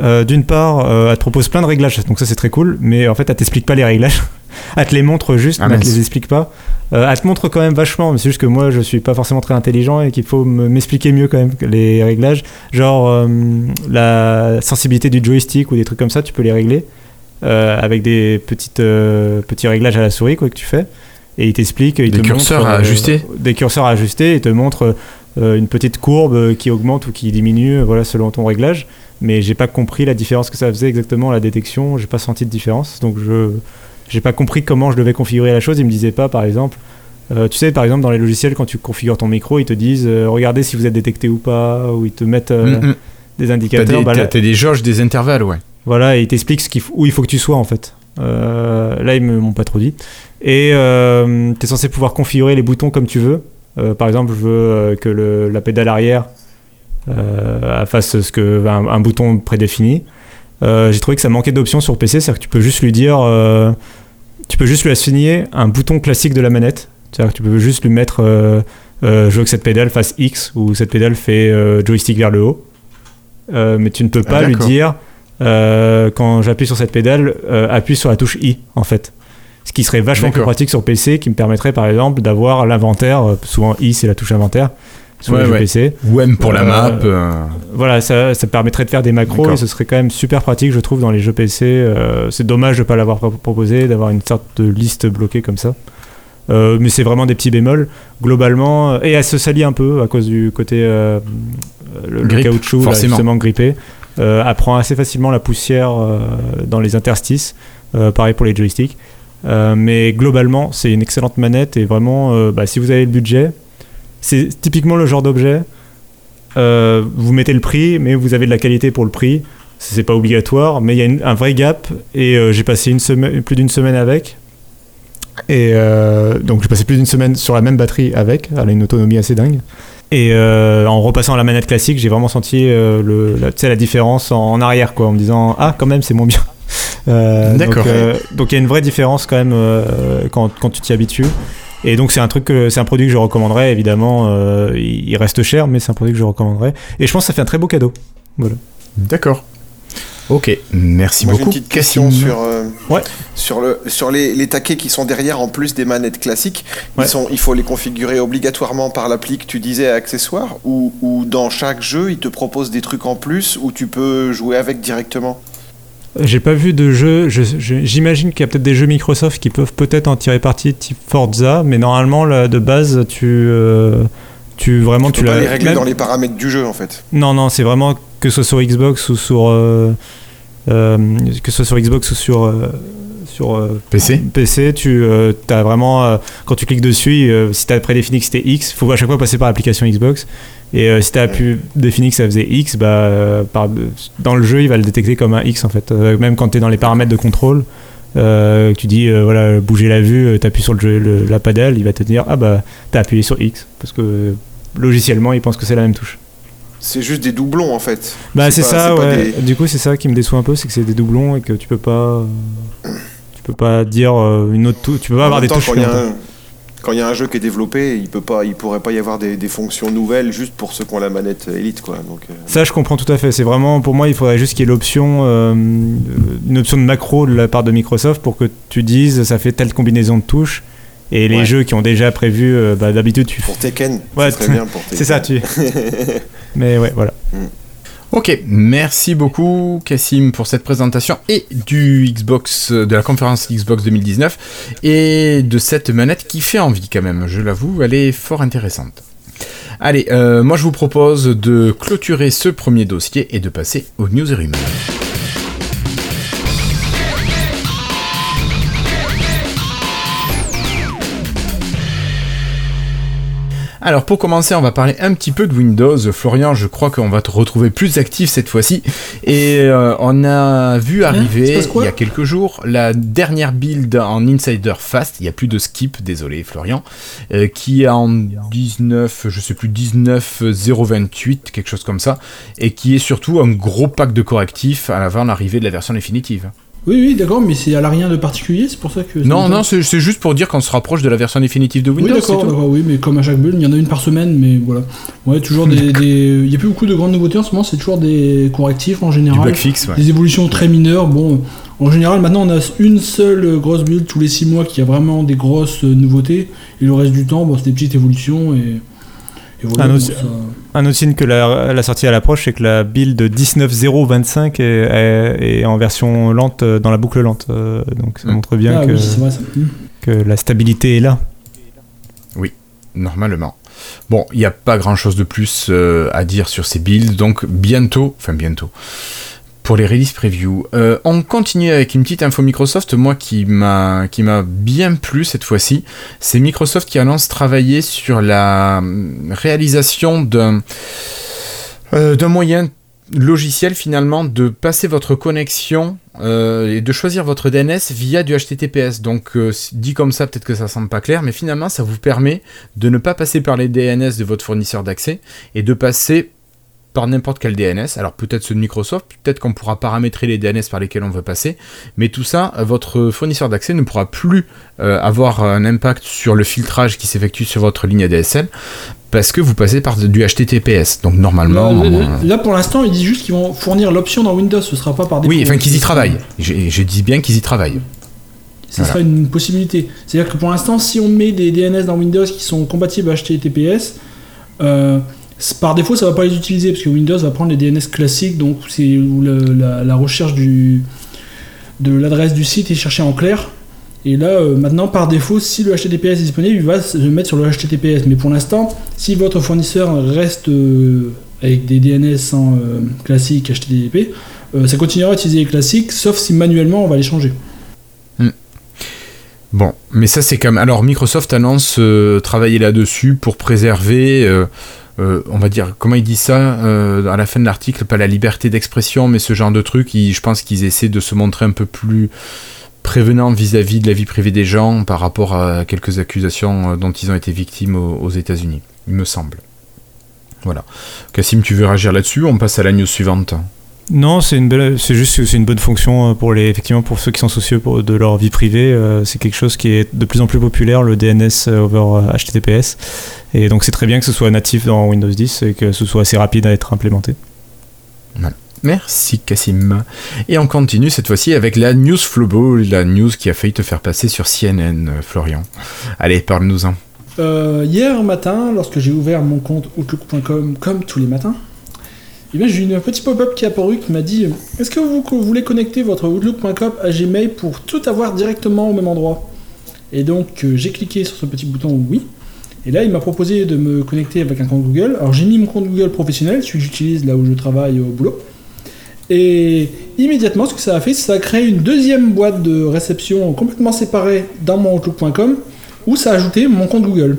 euh, d'une part, euh, elle te propose plein de réglages, donc ça c'est très cool, mais en fait elle t'explique pas les réglages. [LAUGHS] elle te les montre juste, Ah, mais elle te les explique pas. Euh, elle te montre quand même vachement, mais c'est juste que moi je suis pas forcément très intelligent et qu'il faut me- m'expliquer mieux quand même les réglages. Genre la sensibilité du joystick ou des trucs comme ça, tu peux les régler avec des petites, petits réglages à la souris quoi, que tu fais. Et il t'explique, Des te curseurs montre, à euh, ajuster Des curseurs à ajuster, il te montre une petite courbe euh, qui augmente ou qui diminue, euh, voilà, selon ton réglage. Mais j'ai pas compris la différence que ça faisait exactement la détection. J'ai pas senti de différence, donc je j'ai pas compris comment je devais configurer la chose. Il me disait pas, par exemple, euh, tu sais, par exemple dans les logiciels quand tu configures ton micro, ils te disent euh, regardez si vous êtes détecté ou pas, ou ils te mettent euh, Mm, mm. des T'as indicateurs. des, Bah, t'as- là- t'as des jauges, des intervalles, ouais. voilà, et il t'explique ce qu'il faut- où il faut que tu sois en fait. Euh, là, ils m'ont pas trop dit. Et euh, tu es censé pouvoir configurer les boutons comme tu veux. Euh, par exemple, je veux euh, que le- la pédale arrière euh, fasse ce que un, un bouton prédéfini. J'ai trouvé que ça manquait d'options sur PC, c'est-à-dire que tu peux juste lui dire, tu peux juste lui assigner un bouton classique de la manette. C'est-à-dire que tu peux juste lui mettre, je veux que cette pédale fasse X ou cette pédale fait joystick vers le haut. Mais tu ne peux Ah, pas lui dire quand j'appuie sur cette pédale, appuie sur la touche I en fait. Ce qui serait vachement plus pratique sur PC, qui me permettrait par exemple d'avoir l'inventaire. euh, souvent I c'est la touche inventaire sur Ouais, ouais. PC. Ou M pour la Euh, map. euh, Voilà, ça, ça permettrait de faire des macros et ce serait quand même super pratique, je trouve, dans les jeux PC. Euh, c'est dommage de ne pas l'avoir pro- proposé, d'avoir une sorte de liste bloquée comme ça. Mais c'est vraiment des petits bémols. Globalement, et elle se salit un peu à cause du côté le, le caoutchouc, là, forcément. justement grippé. Euh, elle prend assez facilement la poussière dans les interstices. Pareil pour les joysticks. Euh, mais globalement, c'est une excellente manette et vraiment, euh, bah, si vous avez le budget, c'est typiquement le genre d'objet. euh, vous mettez le prix, mais vous avez de la qualité pour le prix. C'est pas obligatoire, mais il y a un vrai gap. Et j'ai passé une semaine, plus d'une semaine avec. Et donc j'ai passé plus d'une semaine sur la même batterie avec. Elle a une autonomie assez dingue. Et en repassant à la manette classique, j'ai vraiment senti la différence en, en arrière, quoi, en me disant ah quand même c'est moins bien. Euh, D'accord. Donc euh, donc il y a une vraie différence quand même euh, quand, quand tu t'y habitues. Et donc c'est un truc, que- c'est un produit que je recommanderais évidemment. euh, il reste cher, mais c'est un produit que je recommanderais. Et je pense que ça fait un très beau cadeau. D'accord. Ok, merci Moi, j'ai une beaucoup. petite question sur, euh, Ouais. sur, le, sur les, les taquets qui sont derrière, en plus des manettes classiques. Ils Ouais. sont, il faut les configurer obligatoirement par l'appli que tu disais accessoires ou, ou dans chaque jeu, ils te proposent des trucs en plus où tu peux jouer avec directement? J'ai pas vu de jeu. je- je- J'imagine qu'il y a peut-être des jeux Microsoft qui peuvent peut-être en tirer parti, type Forza, mais normalement là, de base, tu, euh, tu vraiment Tu tu peux pas les régler même- dans les paramètres du jeu en fait. Non, non, c'est vraiment que ce soit sur Xbox ou sur. euh, euh, que ce soit sur Xbox ou sur. Euh, sur euh, PC PC, tu as vraiment. euh, quand tu cliques dessus, euh, si tu as prédéfini que c'était X, il faut à chaque fois passer par l'application Xbox. Et euh, si tu as pu définir que ça faisait X, bah, euh, par- dans le jeu, il va le détecter comme un X en fait. Euh, même quand tu es dans les paramètres de contrôle. euh, tu dis euh, voilà bouger la vue, tu appuies sur le, jeu- le- la paddle, il va te dire ah bah t'as appuyé sur X parce que euh, logiciellement il pense que c'est la même touche. C'est juste des doublons en fait. Bah c'est ça, ouais. des- Du coup, c'est ça qui me déçoit un peu, c'est que c'est des doublons et que tu peux pas, tu peux pas dire euh, une autre touche, tu peux pas En avoir des temps, touches. quand il y a supplémentaires. un- quand il y a un jeu qui est développé, il peut pas, il pourrait pas y avoir des, des fonctions nouvelles juste pour ceux qui ont la manette Elite quoi. Donc, euh, Ça, je comprends tout à fait. C'est vraiment, pour moi, il faudrait juste qu'il y ait l'option, euh, une option de macro de la part de Microsoft pour que tu dises ça fait telle combinaison de touches. Et les Ouais. jeux qui ont déjà prévu, euh, bah, d'habitude, tu. pour Tekken, Ouais, serait [LAUGHS] bien pour Tekken. C'est ça, tu. [LAUGHS] Mais ouais, voilà. Ok, merci beaucoup Cassim pour cette présentation et du Xbox, de la conférence Xbox 2019 et de cette manette qui fait envie quand même, je l'avoue, elle est fort intéressante. Allez, euh, moi je vous propose de clôturer ce premier dossier et de passer aux news. Alors pour commencer, on va parler un petit peu de Windows. Florian, je crois qu'on va te retrouver plus actif cette fois-ci. Et euh, on a vu se arriver il y a quelques jours la dernière build en Insider Fast. Il n'y a plus de skip, désolé Florian, euh, qui est en 19, je sais plus 19 028, quelque chose comme ça, et qui est surtout un gros pack de correctifs avant l'arrivée de la version définitive. Oui, oui, d'accord, mais c'est à la rien de particulier, c'est pour ça que. Non, non, c'est c'est juste pour dire qu'on se rapproche de la version définitive de Oui, Windows. c'est d'accord, oui, mais comme à chaque bulle, il y en a une par semaine, mais voilà. Ouais, toujours des. des- Il y a plus beaucoup de grandes nouveautés en ce moment, c'est toujours des correctifs en Du général. bug fixe, ouais. Des évolutions très mineures. Bon, en général, maintenant, on a une seule grosse build tous les 6 mois qui a vraiment des grosses nouveautés, et le reste du temps, bon, c'est des petites évolutions, et. et voilà, bon, autre- ça- Un autre signe que la, la sortie à l'approche, c'est que la build 19.025 est, est, est en version lente, euh, dans la boucle lente. euh, donc ça Mm. montre bien Ah que, oui, c'est vrai ça. Hmm. que la stabilité est là. Normalement. Bon, il n'y a pas grand chose de plus euh, à dire sur ces builds, donc bientôt, enfin bientôt, les release preview. Euh, on continue avec une petite info Microsoft, moi qui m'a qui m'a bien plu cette fois-ci. C'est Microsoft qui annonce travailler sur la hum, réalisation d'un euh, d'un moyen logiciel finalement de passer votre connexion euh, et de choisir votre DNS via du HTTPS. Donc dit comme ça, peut-être que ça semble pas clair, mais finalement ça vous permet de ne pas passer par les DNS de votre fournisseur d'accès et de passer par n'importe quel DNS. Alors peut-être ceux de Microsoft, peut-être qu'on pourra paramétrer les DNS par lesquels on veut passer, mais tout ça, votre fournisseur d'accès ne pourra plus euh, avoir un impact sur le filtrage qui s'effectue sur votre ligne ADSL parce que vous passez par du HTTPS. Donc normalement, Là, euh, là, là, pour l'instant, ils disent juste qu'ils vont fournir l'option dans Windows, ce sera pas par défaut. oui, enfin qu'ils y travaillent. Je, je dis bien qu'ils y travaillent. Ce sera une possibilité. C'est-à-dire que pour l'instant, si on met des DNS dans Windows qui sont compatibles HTTPS, euh, par défaut, ça va pas les utiliser parce que Windows va prendre les DNS classiques, donc c'est la, la recherche du, de l'adresse du site est cherchée en clair. Et là, euh, maintenant, par défaut, si le HTTPS est disponible, il va se mettre sur le HTTPS. Mais pour l'instant, si votre fournisseur reste euh, avec des DNS sans euh, classique HTTP, euh, ça continuera à utiliser les classiques, sauf si manuellement on va les changer. Bon, mais ça c'est comme... Alors Microsoft annonce travailler là-dessus pour préserver, euh, on va dire, comment il dit ça euh, à la fin de l'article, pas la liberté d'expression, mais ce genre de truc, je pense qu'ils essaient de se montrer un peu plus prévenants vis-à-vis de la vie privée des gens par rapport à quelques accusations euh, dont ils ont été victimes aux, aux États-Unis, il me semble. Voilà. Cassim, tu veux réagir là-dessus On passe à la news suivante? Non, c'est une belle, c'est juste que c'est une bonne fonction euh, pour les, effectivement, pour ceux qui sont soucieux pour- de leur vie privée. euh, c'est quelque chose qui est de plus en plus populaire, le DNS over euh, HTTPS. Et donc c'est très bien que ce soit natif dans Windows 10 et que ce soit assez rapide à être implémenté. Merci Cassim. Et on continue cette fois-ci avec la news Flobo, la news qui a failli te faire passer sur CNN, Florian. Allez, parle-nous-en. Euh, hier matin, lorsque j'ai ouvert mon compte outlook.com comme tous les matins, eh bien, j'ai eu un petit pop-up qui est apparu qui m'a dit Est-ce que vous, voulez connecter votre outlook.com à Gmail pour tout avoir directement au même endroit? Et donc, euh, j'ai cliqué sur ce petit bouton Oui. Et là, il m'a proposé de me connecter avec un compte Google. Alors, j'ai mis mon compte Google professionnel, celui que j'utilise là où je travaille au boulot. Et immédiatement, ce que ça a fait, c'est ça a créé une deuxième boîte de réception complètement séparée dans mon Outlook.com où ça a ajouté mon compte Google.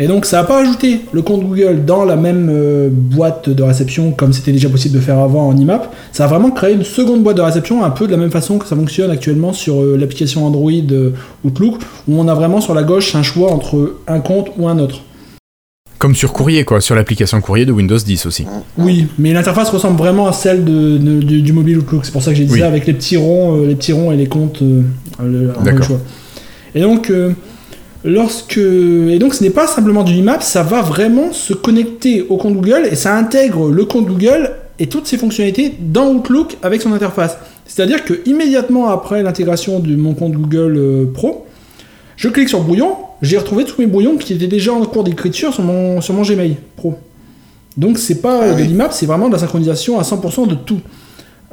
Et donc, ça n'a pas ajouté le compte Google dans la même euh, boîte de réception comme c'était déjà possible de faire avant en IMAP. Ça a vraiment créé une seconde boîte de réception, un peu de la même façon que ça fonctionne actuellement sur euh, l'application Android euh, Outlook, où on a vraiment sur la gauche un choix entre un compte ou un autre. Comme sur courrier, quoi, sur l'application courrier de Windows 10 aussi. Oui, mais l'interface ressemble vraiment à celle de, de- du, du mobile Outlook. C'est pour ça que j'ai dit Oui. ça avec les petits ronds, euh, les petits ronds et les comptes. euh, le, en D'accord. le choix. Et donc, euh, lorsque et donc ce n'est pas simplement du IMAP, ça va vraiment se connecter au compte Google et ça intègre le compte Google et toutes ses fonctionnalités dans Outlook avec son interface. C'est-à-dire que immédiatement après l'intégration de mon compte Google euh, Pro, je clique sur brouillon, j'ai retrouvé tous mes brouillons qui étaient déjà en cours d'écriture sur mon, sur mon Gmail Pro. Donc c'est pas Ah de oui. l'IMAP, c'est vraiment de la synchronisation à 100% de tout.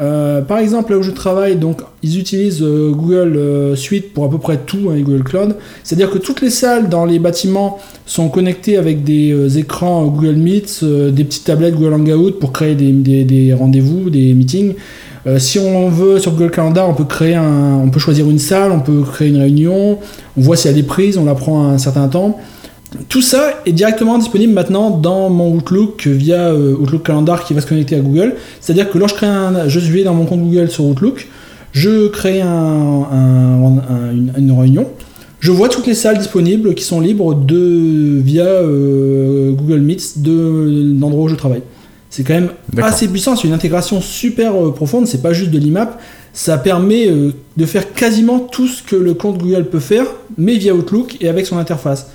Euh, par exemple, là où je travaille, donc ils utilisent euh, Google euh, Suite pour à peu près tout, hein, Google Cloud. C'est-à-dire que toutes les salles dans les bâtiments sont connectées avec des écrans Google Meet, des petites tablettes Google Hangout pour créer des, rendez-vous, des meetings. Si on veut sur Google Calendar, on peut créer un, on peut choisir une salle, on peut créer une réunion. On voit s'il y a des prises, on la prend un certain temps. Tout ça est directement disponible maintenant dans mon Outlook via euh, Outlook Calendar qui va se connecter à Google. C'est-à-dire que lorsque je crée un, je vais dans mon compte Google sur Outlook, je crée un- un- un- une, une réunion. Je vois toutes les salles disponibles qui sont libres de via euh, Google Meet de l'endroit où je travaille. C'est quand même assez puissant, c'est une intégration super euh, profonde, c'est pas juste de l'IMAP, ça permet de faire quasiment tout ce que le compte Google peut faire, mais via Outlook et avec son interface.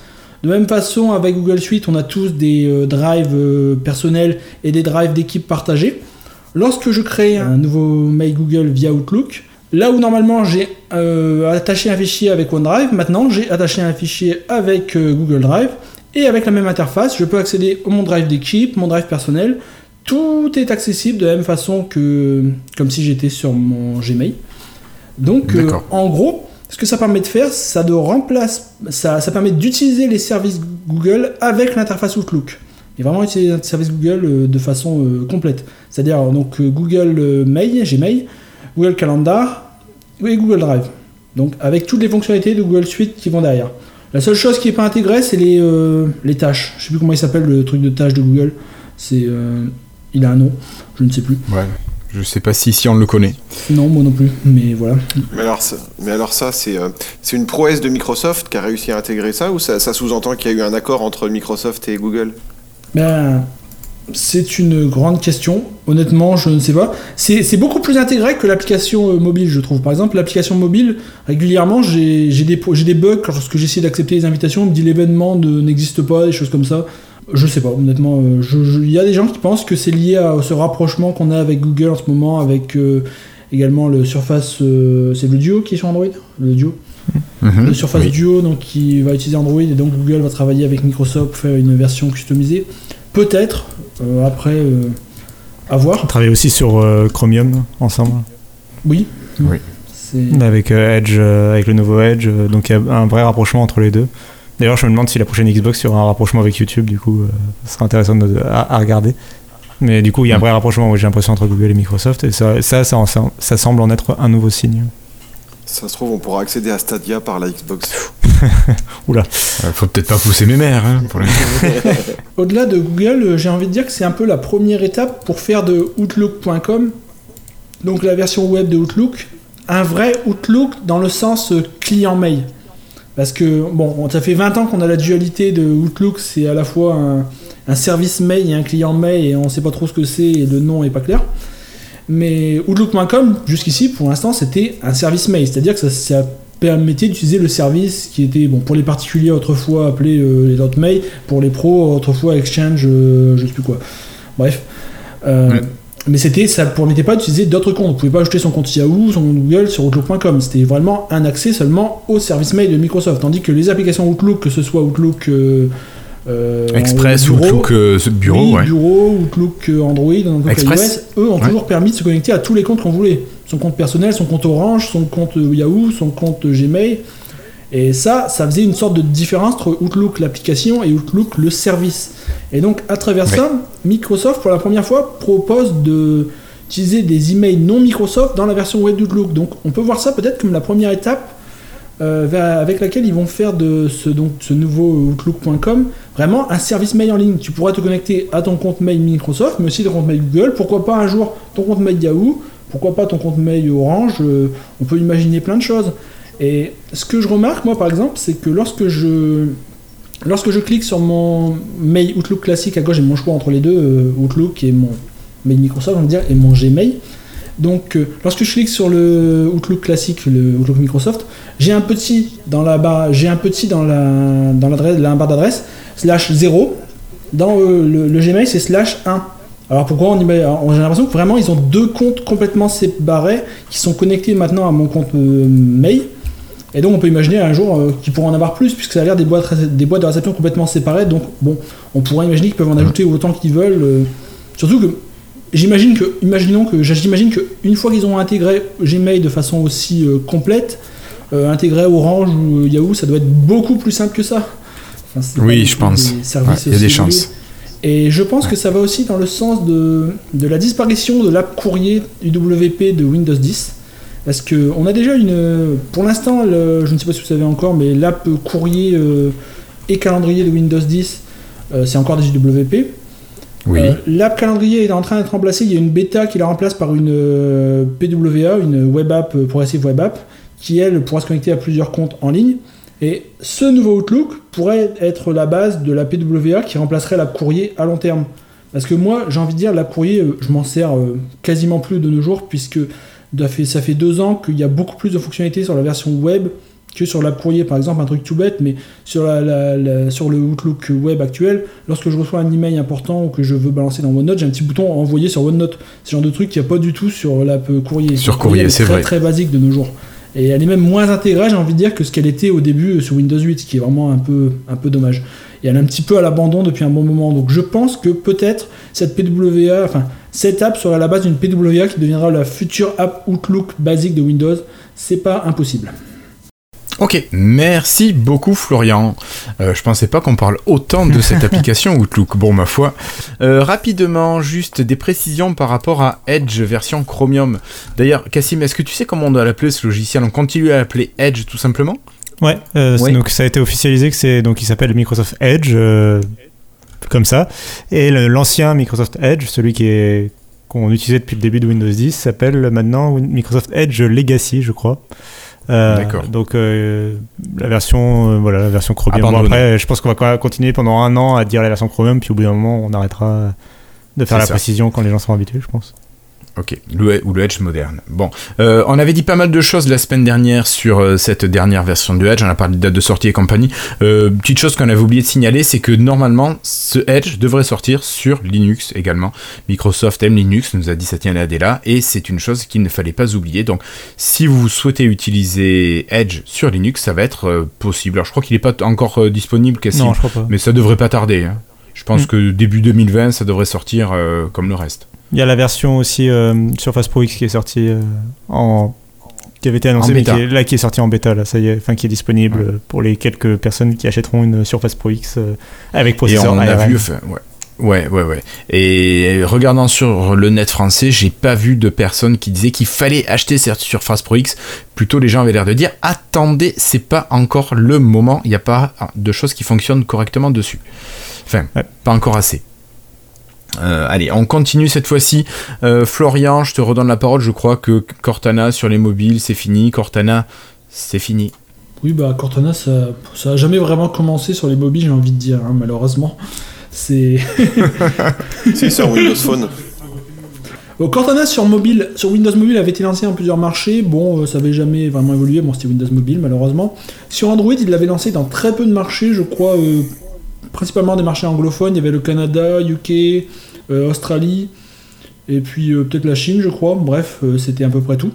De même façon, avec Google Suite, on a tous des euh, drives euh, personnels et des drives d'équipe partagés. Lorsque je crée un nouveau mail Google via Outlook, là où normalement j'ai euh, attaché un fichier avec OneDrive, maintenant j'ai attaché un fichier avec Google Drive et avec la même interface, je peux accéder à mon drive d'équipe, mon drive personnel. Tout est accessible de la même façon que comme si j'étais sur mon Gmail. Donc, en gros, ce que ça permet de faire, ça de remplace, ça, permet d'utiliser les services Google avec l'interface Outlook. Et vraiment utiliser les services Google euh, de façon euh, complète. C'est-à-dire donc euh, Google euh, Mail, Gmail, Google Calendar et Google Drive. Donc avec toutes les fonctionnalités de Google Suite qui vont derrière. La seule chose qui n'est pas intégrée, c'est les, tâches. Je sais plus comment il s'appelle le truc de tâches de Google. C'est, il a un nom, je ne sais plus. Ouais. Je sais pas si, si on le connaît. Non, moi non plus. Mais voilà. Mais alors, ça, mais alors ça, c'est euh, c'est une prouesse de Microsoft qui a réussi à intégrer ça ou ça, ça sous-entend qu'il y a eu un accord entre Microsoft et Google? Ben, c'est une grande question. Honnêtement, je ne sais pas. C'est beaucoup plus intégré que l'application euh, mobile, je trouve. Par exemple, l'application mobile, régulièrement, j'ai des, des bugs lorsque j'essaie d'accepter les invitations. On me dit l'événement ne- n'existe pas, des choses comme ça. Je sais pas, honnêtement. euh, Il y a des gens qui pensent que c'est lié à ce rapprochement qu'on a avec Google en ce moment, avec euh, également le Surface. euh, c'est le Duo qui est sur Android Le Duo Mhm. le Surface Oui. Duo donc, qui va utiliser Android et donc Google va travailler avec Microsoft pour faire une version customisée. Peut-être, euh, après, euh, à voir. On travaille aussi sur euh, Chromium ensemble, Oui. Oui. C'est- avec euh, Edge, euh, avec le nouveau Edge, donc il y a un vrai rapprochement entre les deux. D'ailleurs, je me demande si la prochaine Xbox il y aura un rapprochement avec YouTube, du coup, euh, ce sera intéressant de- à, à regarder. Mais du coup, il y a un vrai rapprochement, j'ai l'impression, entre Google et Microsoft, et ça, ça, ça, ça- ça semble en être un nouveau signe. Ça se trouve, on pourra accéder à Stadia par la Xbox. [LAUGHS] Euh, faut peut-être pas pousser mes mères. Hein, pour les- [LAUGHS] Au-delà de Google, euh, j'ai envie de dire que c'est un peu la première étape pour faire de Outlook.com, donc la version web de Outlook, un vrai Outlook dans le sens euh, client mail. Parce que, bon, ça fait 20 ans qu'on a la dualité de Outlook, c'est à la fois un, service mail et un client mail, et on sait pas trop ce que c'est, et le nom est pas clair. Mais Outlook.com, jusqu'ici, pour l'instant, c'était un service mail, c'est-à-dire que ça, permettait d'utiliser le service qui était, bon, pour les particuliers autrefois appelé euh, les Hotmail, pour les pros autrefois Exchange, euh, je sais plus quoi. Bref. Euh. Mais c'était, ça ne permettait pas d'utiliser d'autres comptes. Vous pouvez pas ajouter son compte Yahoo, son compte Google sur Outlook.com. C'était vraiment un accès seulement au service mail de Microsoft. Tandis que les applications Outlook, que ce soit Outlook euh, euh, Express bureau, Outlook euh, bureau, oui, ouais. bureau, Outlook Android, Outlook Express. iOS, eux ont Ouais. toujours permis de se connecter à tous les comptes qu'on voulait. Son compte personnel, son compte Orange, son compte Yahoo, son compte Gmail. Et ça, ça faisait une sorte de différence entre Outlook l'application et Outlook le service. Et donc, à travers ça, Microsoft, pour la première fois, propose de utiliser des emails non Microsoft dans la version web d'Outlook. Donc, on peut voir ça peut-être comme la première étape euh, avec laquelle ils vont faire de ce, donc, ce nouveau Outlook.com vraiment un service mail en ligne. Tu pourras te connecter à ton compte mail Microsoft, mais aussi ton compte mail Google. Pourquoi pas un jour ton compte mail Yahoo? Pourquoi pas ton compte mail Orange? Euh, On peut imaginer plein de choses. Et ce que je remarque, moi par exemple, c'est que lorsque je, lorsque je clique sur mon mail Outlook classique à gauche, j'ai mon choix entre les deux, euh, Outlook et mon mail Microsoft, on va dire, et mon Gmail. Donc, euh, lorsque je clique sur le Outlook classique, le Outlook Microsoft, j'ai un petit dans la barre, j'ai un petit dans la dans la barre d'adresse slash 0. Dans euh, le, Gmail, c'est slash 1. Alors pourquoi on J'ai l'impression que vraiment ils ont deux comptes complètement séparés qui sont connectés maintenant à mon compte mail. Et donc on peut imaginer un jour euh, qu'ils pourront en avoir plus puisque ça a l'air des boîtes, des boîtes de réception complètement séparées. Donc bon, on pourrait imaginer qu'ils peuvent en ajouter autant qu'ils veulent. euh, surtout que j'imagine que, imaginons que, j'imagine que une fois qu'ils ont intégré Gmail de façon aussi euh, complète, euh, intégré Orange ou Yahoo, ça doit être beaucoup plus simple que ça. Enfin, Oui, je pense. Ouais, il y a des chances. Et je pense que ça va aussi dans le sens de, de la disparition de l'app courrier UWP de Windows 10. Parce que on a déjà une. Pour l'instant, je ne sais pas si vous savez encore, mais l'app courrier euh, et calendrier de Windows 10, euh, c'est encore des UWP. Oui. Euh, L'app calendrier est en train d'être remplacée. Il y a une bêta qui la remplace par une PWA, une web app, progressive web app, qui elle pourra se connecter à plusieurs comptes en ligne. Et ce nouveau Outlook pourrait être la base de la PWA qui remplacerait la courrier à long terme. Parce que moi, j'ai envie de dire, la courrier, je m'en sers quasiment plus de nos jours, puisque fait, ça fait deux ans qu'il y a beaucoup plus de fonctionnalités sur la version web que sur la courrier. Par exemple, un truc tout bête, mais sur, la, la- la- sur le Outlook web actuel, lorsque je reçois un email important ou que je veux balancer dans OneNote, j'ai un petit bouton envoyer sur OneNote. Ce genre de truc qu'il n'y a pas du tout sur l'app courrier. Sur courrier, c'est très, vrai. très basique de nos jours. Et elle est même moins intégrée, j'ai envie de dire, que ce qu'elle était au début euh, sur Windows 8, ce qui est vraiment un peu, un peu dommage. Et elle est un petit peu à l'abandon depuis un bon moment. Donc je pense que peut-être cette PWA, enfin cette app sera à la base d'une PWA qui deviendra la future app Outlook basique de Windows. C'est pas impossible. Ok, merci beaucoup Florian. Euh, je pensais pas qu'on parle autant de cette [LAUGHS] application Outlook. Bon, ma foi. Euh, rapidement, juste des précisions par rapport à Edge version Chromium. D'ailleurs, Cassim, est-ce que tu sais comment on doit l'appeler ce logiciel? On continue à l'appeler Edge tout simplement? Ouais, euh, Oui. donc ça a été officialisé que c'est donc il s'appelle Microsoft Edge euh, comme ça et l'ancien Microsoft Edge, celui qui est qu'on utilisait depuis le début de Windows 10, s'appelle maintenant Microsoft Edge Legacy, je crois. Euh, D'accord. Donc euh, la version euh, voilà la version Chromium. Bon, après, je pense qu'on va continuer pendant un an à dire la version Chromium, puis au bout d'un moment, on arrêtera de faire la ça. précision quand les gens sont habitués, je pense. Ok, le, ou le Edge moderne. Bon, euh, on avait dit pas mal de choses la semaine dernière sur euh, cette dernière version de Edge, on a parlé de date de sortie et compagnie. Euh, petite chose qu'on avait oublié de signaler, c'est que normalement, ce Edge devrait sortir sur Linux également. Microsoft aime Linux, nous a dit Satya Nadella, et c'est une chose qu'il ne fallait pas oublier. Donc, si vous souhaitez utiliser Edge sur Linux, ça va être possible. Alors, je crois qu'il n'est pas encore disponible, Cassim, Non, je crois pas. mais ça devrait pas tarder. hein. Je pense Mm. que début 2020, ça devrait sortir euh, comme le reste. Il y a la version aussi euh, Surface Pro X qui est sortie euh, en qui avait été annoncée En mais bêta. qui est, là qui est sortie en bêta là ça y est enfin qui est disponible Ouais. pour les quelques personnes qui achèteront une Surface Pro X euh, avec Et processeur on a vu, enfin, ouais. Ouais, ouais, ouais. Et regardant sur le net français, j'ai pas vu de personnes qui disaient qu'il fallait acheter cette Surface Pro X. Plutôt, les gens avaient l'air de dire attendez, c'est pas encore le moment. Il n'y a pas de choses qui fonctionnent correctement dessus. Enfin, Ouais. pas encore assez. Euh, allez, on continue cette fois-ci. Euh, Florian, je te redonne la parole. Je crois que Cortana sur les mobiles, c'est fini. Cortana, c'est fini. Oui, bah Cortana, ça, ça a jamais vraiment commencé sur les mobiles, j'ai envie de dire, hein, malheureusement. C'est. [LAUGHS] [LAUGHS] C'est sur Windows Phone. Cortana sur mobile, sur Windows Mobile avait été lancé dans plusieurs marchés. Bon, ça avait jamais vraiment évolué. Bon, c'était Windows Mobile malheureusement. Sur Android, il l'avait lancé dans très peu de marchés, je crois, principalement des marchés anglophones. Il y avait le Canada, UK, Australie, et puis peut-être la Chine, je crois. Bref, c'était à peu près tout.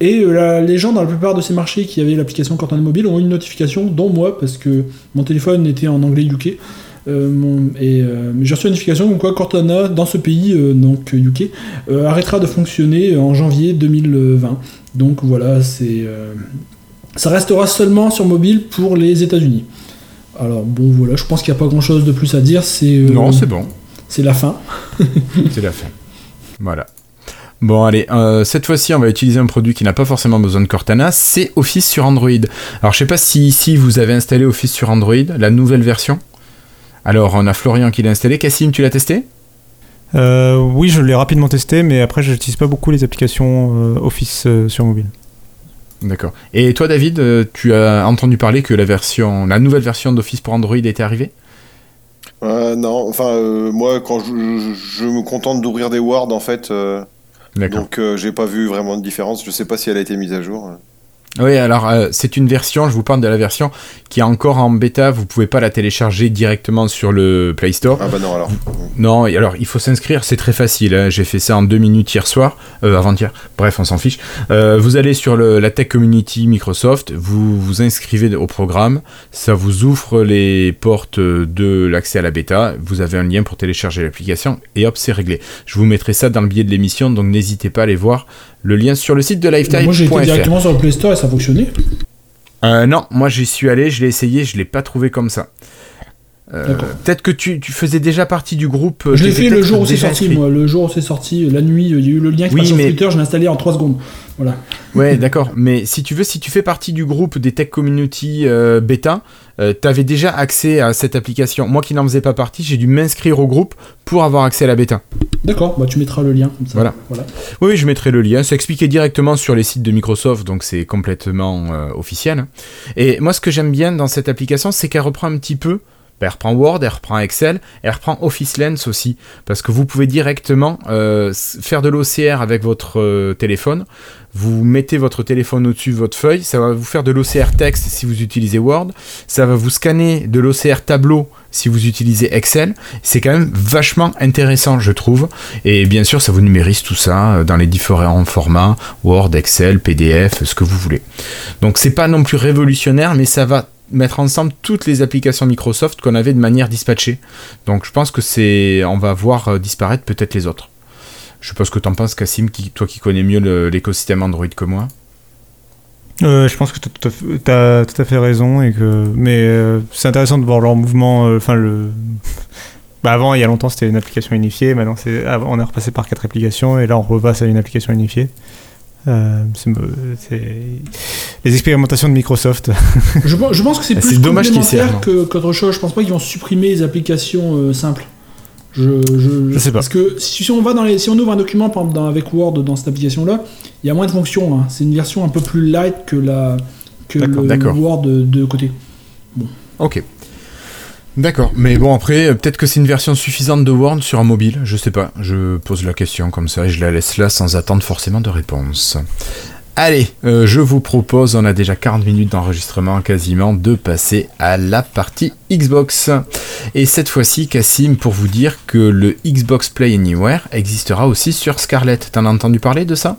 Et les gens dans la plupart de ces marchés qui avaient l'application Cortana Mobile ont eu une notification, dont moi, parce que mon téléphone était en anglais UK. Euh, et euh, j'ai reçu une notification comme quoi Cortana, dans ce pays, euh, donc UK, arrêtera de fonctionner en janvier 2020. Donc voilà, c'est ça restera seulement sur mobile pour les États-Unis. Alors bon, voilà, je pense qu'il n'y a pas grand-chose de plus à dire. C'est non, c'est bon. C'est la fin. [LAUGHS] c'est la fin. Voilà. Bon, allez, cette fois-ci, on va utiliser un produit qui n'a pas forcément besoin de Cortana, c'est Office sur Android. Alors, je sais pas si ici vous avez installé Office sur Android, la nouvelle version. Alors, on a Florian qui l'a installé. Cassim, tu l'as testé? Euh, Oui, je l'ai rapidement testé, mais après, je n'utilise pas beaucoup les applications euh, Office euh, sur mobile. D'accord. Et toi, David, tu as entendu parler que la version, la nouvelle version d'Office pour Android était arrivée? Non, enfin, moi, quand je, me contente d'ouvrir des Word, en fait. donc, j'ai pas vu vraiment de différence. Je sais pas si elle a été mise à jour. Oui, alors euh, c'est une version, je vous parle de la version qui est encore en bêta, vous pouvez pas la télécharger directement sur le Play Store. Ah bah non alors. Non, alors il faut s'inscrire, c'est très facile, hein. j'ai fait ça en deux minutes hier soir, euh, avant-hier, bref on s'en fiche. Euh, vous allez sur la Tech Community Microsoft, vous vous inscrivez au programme, ça vous ouvre les portes de l'accès à la bêta, vous avez un lien pour télécharger l'application et hop c'est réglé. Je vous mettrai ça dans le billet de l'émission, donc n'hésitez pas à aller voir le lien sur le site de Lifetime. Moi j'ai été directement sur le Play Store et ça fonctionnait. Euh, non, moi j'y suis allé, je l'ai essayé, je l'ai pas trouvé comme ça. Euh, peut-être que tu, faisais déjà partie du groupe. Je l'ai fait le jour où c'est sorti, moi. Le jour où c'est sorti, la nuit, il y a eu le lien qui oui, sur Twitter, je l'ai installé en 3 secondes. Voilà. Ouais, [LAUGHS] d'accord. Mais si tu veux, si tu fais partie du groupe des Tech Community euh, Beta, euh, tu avais déjà accès à cette application. Moi qui n'en faisais pas partie, j'ai dû m'inscrire au groupe pour avoir accès à la bêta. D'accord, bah tu mettras le lien. Comme ça. Voilà. Oui, je mettrai le lien. C'est expliqué directement sur les sites de Microsoft, donc c'est complètement officiel. Et moi, ce que j'aime bien dans cette application, c'est qu'elle reprend un petit peu elle reprend Word, elle reprend Excel, elle reprend Office Lens aussi, parce que vous pouvez directement euh, faire de l'OCR avec votre euh, téléphone. Vous mettez votre téléphone au-dessus de votre feuille, ça va vous faire de l'OCR texte si vous utilisez Word, ça va vous scanner de l'OCR tableau si vous utilisez Excel. C'est quand même vachement intéressant, je trouve. Et bien sûr, ça vous numérise tout ça euh, dans les différents formats Word, Excel, PDF, ce que vous voulez. Donc c'est pas non plus révolutionnaire, mais ça va mettre ensemble toutes les applications Microsoft qu'on avait de manière dispatchée. Donc je pense que c'est, on va voir euh, disparaître peut-être les autres. Je sais pas ce que t'en penses, Cassim, toi qui connais mieux l'écosystème Android que moi. Euh, je pense que tu as, tout à fait raison et que mais euh, c'est intéressant de voir leur mouvement enfin le [LAUGHS] bah avant il y a longtemps c'était une application unifiée maintenant on est repassé par quatre applications et là on repasse à une application unifiée les expérimentations de Microsoft. [LAUGHS] je, je, pense que c'est plus dommage complémentaire qu'autre chose. Je pense pas qu'ils vont supprimer les applications euh, simples. Je, je, sais pas. Parce que si on, va dans les, si on ouvre un document avec Word dans cette application-là, il y a moins de fonctions. Hein. C'est une version un peu plus light que, la, que le Word de, de côté. Bon. Ok. D'accord, mais bon après, euh, peut-être que c'est une version suffisante de Word sur un mobile, je sais pas. Je pose la question comme ça et je la laisse là sans attendre forcément de réponse. Allez, euh, je vous propose, on a déjà 40 minutes d'enregistrement quasiment, de passer à la partie Xbox. Et cette fois-ci, Cassim, pour vous dire que le Xbox Play Anywhere existera aussi sur Scarlett. T'en as entendu parler de ça?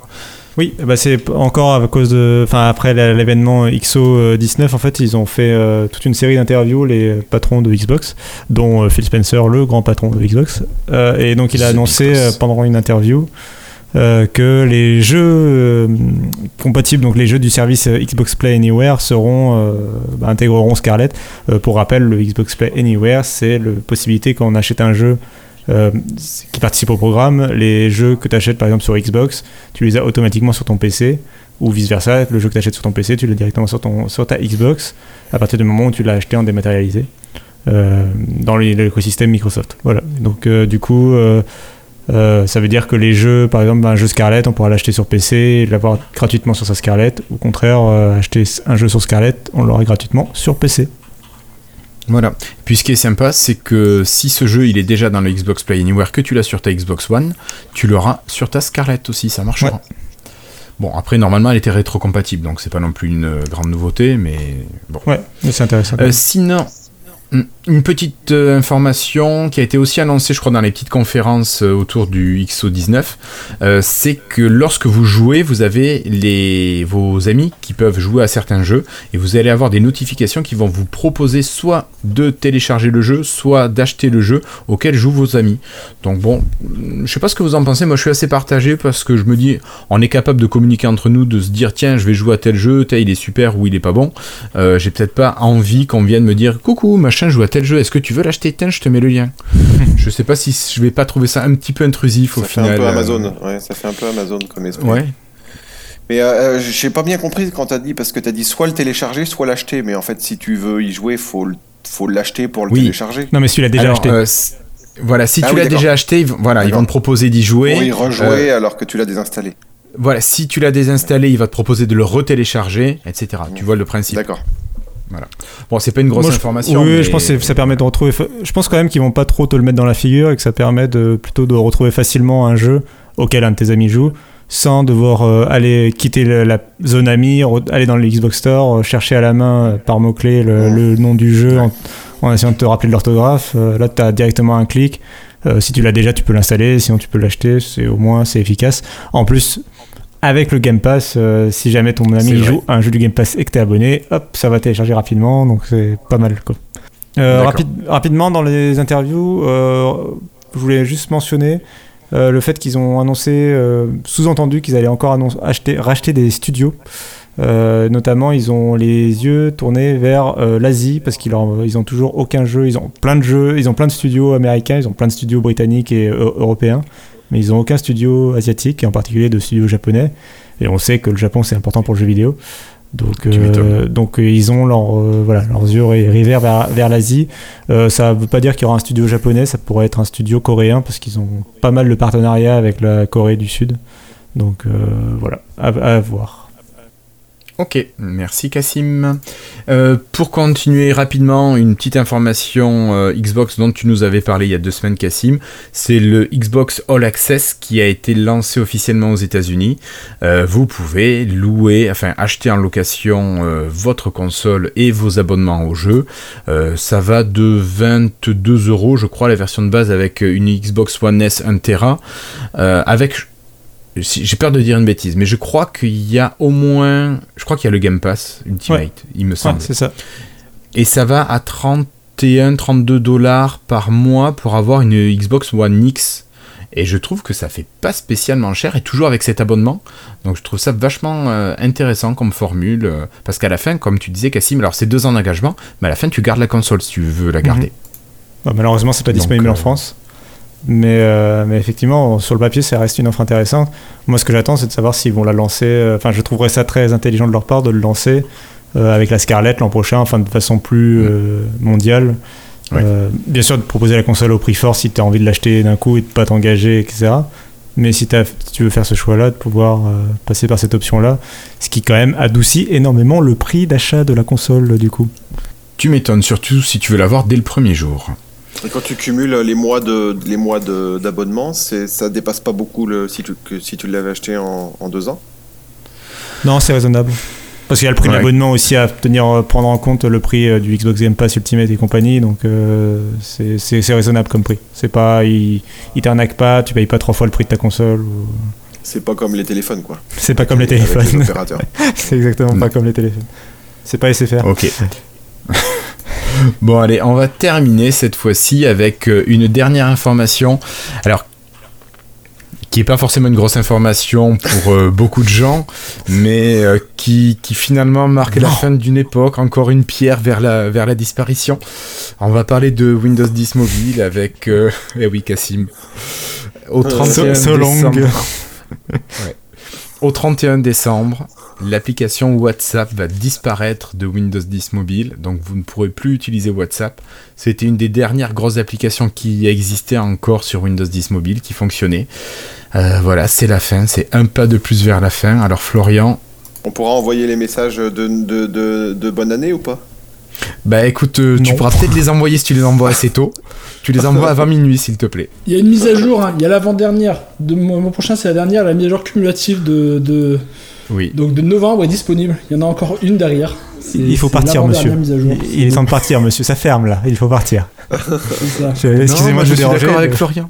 Oui, bah c'est encore à cause de, enfin après l'événement XO19 en fait ils ont fait euh, toute une série d'interviews les patrons de Xbox, dont euh, Phil Spencer le grand patron de Xbox, euh, et donc il a annoncé pendant une interview que les jeux compatibles, donc les jeux du service Xbox Play Anywhere seront bah, intégreront Scarlett. pour rappel, le Xbox Play Anywhere, c'est la possibilité quand on achète un jeu euh, qui participent au programme, les jeux que tu achètes par exemple sur Xbox, tu les as automatiquement sur ton PC, ou vice versa, le jeu que tu achètes sur ton PC, tu l'as directement sur, ton, sur ta Xbox, à partir du moment où tu l'as acheté en dématérialisé, euh, dans l'écosystème Microsoft. Voilà, donc euh, du coup, ça veut dire que les jeux, par exemple un jeu Scarlett, on pourra l'acheter sur PC l'avoir gratuitement sur sa Scarlett, au contraire, acheter un jeu sur Scarlett, on l'aura gratuitement sur PC. Voilà. Puis ce qui est sympa, c'est que si ce jeu il est déjà dans le Xbox Play Anywhere, que tu l'as sur ta Xbox One, tu l'auras sur ta Scarlett aussi, ça marchera. Bon, après, normalement, elle était rétrocompatible, donc c'est pas non plus une grande nouveauté, mais bon. Ouais, mais c'est intéressant. Euh, sinon, une petite euh, information qui a été aussi annoncée, je crois, dans les petites conférences euh, autour du XO19, euh, c'est que lorsque vous jouez, vous avez les, vos amis qui peuvent jouer à certains jeux et vous allez avoir des notifications qui vont vous proposer soit de télécharger le jeu, soit d'acheter le jeu auquel jouent vos amis. Donc bon, je sais pas ce que vous en pensez, moi je suis assez partagé parce que je me dis, on est capable de communiquer entre nous, de se dire, tiens, je vais jouer à tel jeu, tel il est super ou il est pas bon. J'ai peut-être pas envie qu'on vienne me dire, coucou, machin, joue à tel jeu, est-ce que tu veux l'acheter Tiens, je te mets le lien. [LAUGHS] je sais pas si je vais pas trouver ça un petit peu intrusif au final. Ça fait un peu Amazon, ouais, ça fait un peu Amazon comme esprit. Ouais. Mais euh, j'ai pas bien compris quand t'as dit, parce que t'as dit soit le télécharger, soit l'acheter. Mais en fait, si tu veux y jouer, faut, faut l'acheter pour le télécharger. Non, mais si tu l'as déjà acheté. Euh, voilà, si ah tu l'as déjà acheté, voilà, ils vont te proposer d'y jouer. Pour y rejouer euh, alors que tu l'as désinstallé. Voilà, si tu l'as désinstallé, il va te proposer de le retélécharger, etc. Tu vois le principe. D'accord. Voilà. Bon, c'est pas une grosse information. Oui, je pense que ça permet de retrouver. Je pense quand même qu'ils vont pas trop te le mettre dans la figure et que ça permet de plutôt de retrouver facilement un jeu auquel un de tes amis joue sans devoir euh, aller quitter la, zone amie, aller dans le Xbox Store, euh, chercher à la main euh, par mot-clé le, nom du jeu en, essayant de te rappeler de l'orthographe. là, tu as directement un clic. si tu l'as déjà, tu peux l'installer, sinon tu peux l'acheter, c'est au moins c'est efficace. En plus, avec le Game Pass, euh, si jamais ton ami joue un jeu du Game Pass et que tu es abonné, hop, ça va télécharger rapidement, donc c'est pas mal. Quoi. Euh, rapidement, dans les interviews, euh, je voulais juste mentionner le fait qu'ils ont annoncé, sous-entendu qu'ils allaient encore acheter, racheter des studios. notamment, ils ont les yeux tournés vers l'Asie parce qu'ils ils ont toujours aucun jeu. Ils ont plein de jeux, ils ont plein de studios américains, ils ont plein de studios britanniques et européens mais ils n'ont aucun studio asiatique, et en particulier de studio japonais. Et on sait que le Japon, c'est important pour le jeu vidéo. Donc, euh, donc euh, ils ont leur, euh, voilà, leurs yeux rivés vers, vers l'Asie. ça ne veut pas dire qu'il y aura un studio japonais, ça pourrait être un studio coréen, parce qu'ils ont pas mal de partenariats avec la Corée du Sud. Donc voilà, à voir. Ok, merci Cassim. Euh, pour continuer rapidement, une petite information euh, Xbox dont tu nous avais parlé il y a deux semaines Cassim, c'est le Xbox All Access qui a été lancé officiellement aux États-Unis. Euh, vous pouvez louer, enfin acheter en location votre console et vos abonnements au jeu. ça va de 22 euros, je crois, la version de base avec une Xbox One S 1 Tera, avec j'ai peur de dire une bêtise, mais je crois qu'il y a au moins. Je crois qu'il y a le Game Pass Ultimate, il me semble. c'est ça. Et ça va à 31, 32 dollars par mois pour avoir une Xbox One X. Et je trouve que ça fait pas spécialement cher, et toujours avec cet abonnement. Donc je trouve ça vachement euh, intéressant comme formule. Euh, parce qu'à la fin, comme tu disais, Cassim, alors c'est deux ans d'engagement, mais à la fin, tu gardes la console si tu veux la garder. Mhm. malheureusement, c'est pas disponible en euh, France. Mais, euh, mais, effectivement, sur le papier, ça reste une offre intéressante. Moi, ce que j'attends, c'est de savoir s'ils vont la lancer. Euh, enfin, je trouverais ça très intelligent de leur part de le lancer euh, avec la Scarlett l'an prochain, enfin, de façon plus mondiale. bien sûr, de proposer la console au prix fort si tu as envie de l'acheter d'un coup et de pas t'engager, etc. Mais si, tu veux faire ce choix-là, de pouvoir passer par cette option-là, ce qui quand même adoucit énormément le prix d'achat de la console, du coup. Tu m'étonnes, surtout si tu veux l'avoir dès le premier jour. Et quand tu cumules les mois de les mois d'abonnement, ça dépasse pas beaucoup le, si tu que si tu l'avais acheté en, deux ans? Non, c'est raisonnable. Parce qu'il y a le prix d'abonnement aussi à tenir, euh, prendre en compte le prix euh, du Xbox Game Pass Ultimate et compagnie, donc euh, c'est raisonnable comme prix. C'est pas, il, il t'arnaque pas, tu payes pas trois fois le prix de ta console. C'est pas comme les téléphones, quoi. C'est pas comme les téléphones. [LAUGHS] c'est exactement pas comme les téléphones. C'est pas SFR. Ok. [LAUGHS] Bon, allez, on va terminer cette fois-ci avec euh, une dernière information. Alors, qui n'est pas forcément une grosse information pour euh, [LAUGHS] beaucoup de gens, mais euh, qui, finalement marque la fin d'une époque, encore une pierre vers la, vers la disparition. On va parler de Windows 10 Mobile avec... [LAUGHS] eh oui, Cassim. Au 31 décembre. [LAUGHS] Au 31 décembre, l'application WhatsApp va disparaître de Windows 10 mobile, donc vous ne pourrez plus utiliser WhatsApp. C'était une des dernières grosses applications qui existait encore sur Windows 10 mobile, qui fonctionnait. Euh, voilà, c'est la fin, c'est un pas de plus vers la fin. Alors Florian... On pourra envoyer les messages de, de, bonne année ou pas? Bah écoute, euh, tu pourras peut-être les envoyer si tu les envoies assez tôt. Tu les envoies à 20 minuit, s'il te plaît. Il y a une mise à jour, hein. il y a l'avant-dernière. De mon prochain, c'est la dernière, la mise à jour cumulative de, de, oui. donc de novembre est disponible. Il y en a encore une derrière. Il faut partir, monsieur. Il est temps de partir, monsieur. Ça ferme là. Il faut partir. Excusez-moi, je, suis d'accord avec Florian.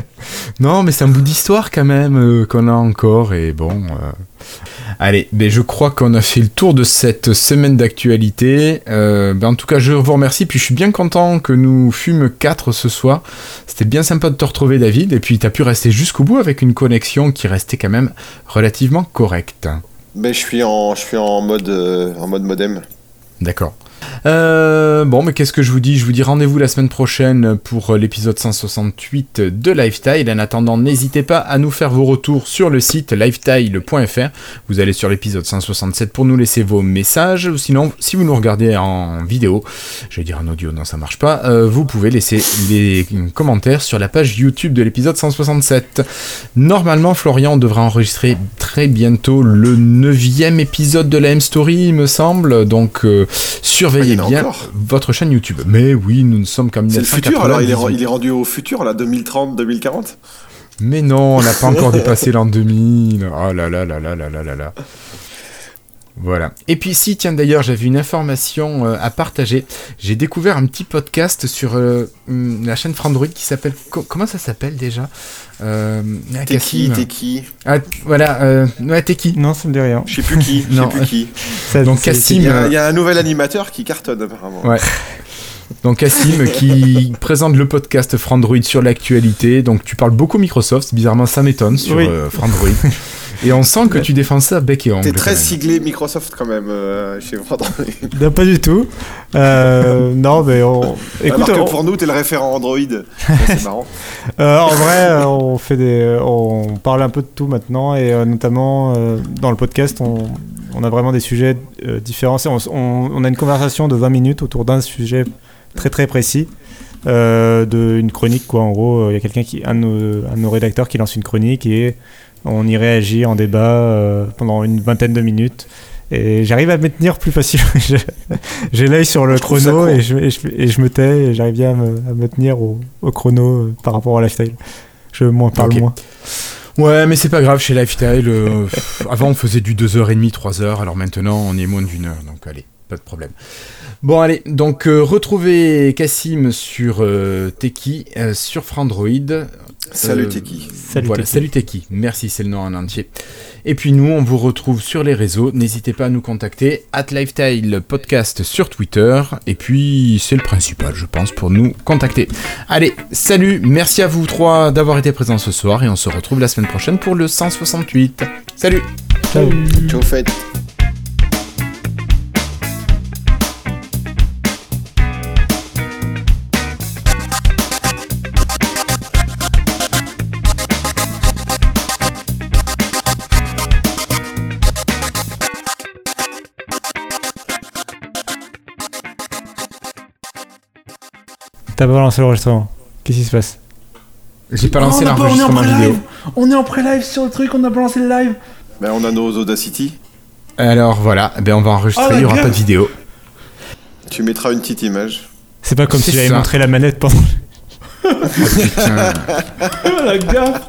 [LAUGHS] non, mais c'est un bout d'histoire quand même euh, qu'on a encore et bon. Euh, Allez, mais je crois qu'on a fait le tour de cette semaine d'actualité. Euh, ben en tout cas, je vous remercie. Puis je suis bien content que nous fûmes quatre ce soir. C'était bien sympa de te retrouver, David. Et puis tu as pu rester jusqu'au bout avec une connexion qui restait quand même relativement correcte. Ben, je suis en, je suis en mode, en mode modem. D'accord. Euh, bon, mais qu'est-ce que je vous dis? Je vous dis rendez-vous la semaine prochaine pour l'épisode 168 de Lifetile. En attendant, n'hésitez pas à nous faire vos retours sur le site lifetile.fr. Vous allez sur l'épisode 167 pour nous laisser vos messages. Sinon, si vous nous regardez en vidéo, je vais dire en audio, non, ça marche pas, euh, vous pouvez laisser les commentaires sur la page YouTube de l'épisode 167. Normalement, Florian devra enregistrer très bientôt le neuvième épisode de la M-Story, il me semble. Donc, euh, surveillez bien votre chaîne YouTube. Mais oui, nous ne sommes qu'en C'est le futur, alors il est, rendu au futur, là, 2030, 2040 Mais non, on n'a pas encore [LAUGHS] dépassé l'an 2000. Oh là là là là là là là là. Voilà. Et puis si, tiens d'ailleurs, j'avais une information euh, à partager. J'ai découvert un petit podcast sur euh, hum, la chaîne Frandroid qui s'appelle... comment ça s'appelle déjà? Euh, T'es qui T'es qui ah, Voilà, euh, ouais, t'es qui Non, ça me dit rien. Je sais plus qui. Je sais plus qui. [LAUGHS] Donc Cassim... Il y, a un nouvel animateur qui cartonne apparemment. Ouais. Donc Cassim qui [LAUGHS] présente le podcast Frandroid sur l'actualité. Donc tu parles beaucoup Microsoft, bizarrement ça m'étonne sur Frandroid. [LAUGHS] Et on sent que tu défends ça bec et ongle. T'es très siglé Microsoft quand même euh, chez Android. Non, [LAUGHS] pas du tout. Euh, non, mais on. Écoute, Alors que pour nous, t'es le référent Android. c'est marrant. [LAUGHS] Euh, en vrai, on fait des, on parle un peu de tout maintenant et notamment dans le podcast, on, on, a vraiment des sujets différents. On, on, a une conversation de 20 minutes autour d'un sujet très très précis. Euh, de une chronique quoi en gros il y a quelqu'un qui un de, nos, un de nos rédacteurs qui lance une chronique et on y réagit en débat euh, pendant une vingtaine de minutes. Et j'arrive à me tenir plus facilement. [LAUGHS] J'ai l'œil sur le chrono et je, et, je, me tais et j'arrive bien à me, tenir au, chrono euh, par rapport à Lifestyle. Je m'en parle moins. Ouais, mais c'est pas grave, chez Lifestyle, euh, [LAUGHS] avant on faisait du 2h30, 3h, alors maintenant on est moins d'une heure, donc allez, pas de problème. Bon allez, donc retrouvez Cassim sur Teki, sur Frandroid, Salut euh, Teki. Salut, voilà, salut Teki. Merci, c'est le nom en entier. Et puis nous, on vous retrouve sur les réseaux. N'hésitez pas à nous contacter. At Lifetile Podcast sur Twitter. Et puis, c'est le principal, je pense, pour nous contacter. Allez, salut. Merci à vous trois d'avoir été présents ce soir. Et on se retrouve la semaine prochaine pour le 168. Salut. Ciao. Ciao, faites. T'as pas lancé l'enregistrement. Qu'est-ce qui se passe J'ai pas lancé l'enregistrement vidéo. On est en pré-live sur le truc, on a pas lancé le live. Ben on a nos Audacity. Alors voilà, ben on va enregistrer, oh, il y aura pas de vidéo. Tu mettras une petite image. C'est pas comme si j'avais montré la manette pendant. oh, putain. [LAUGHS] la gaffe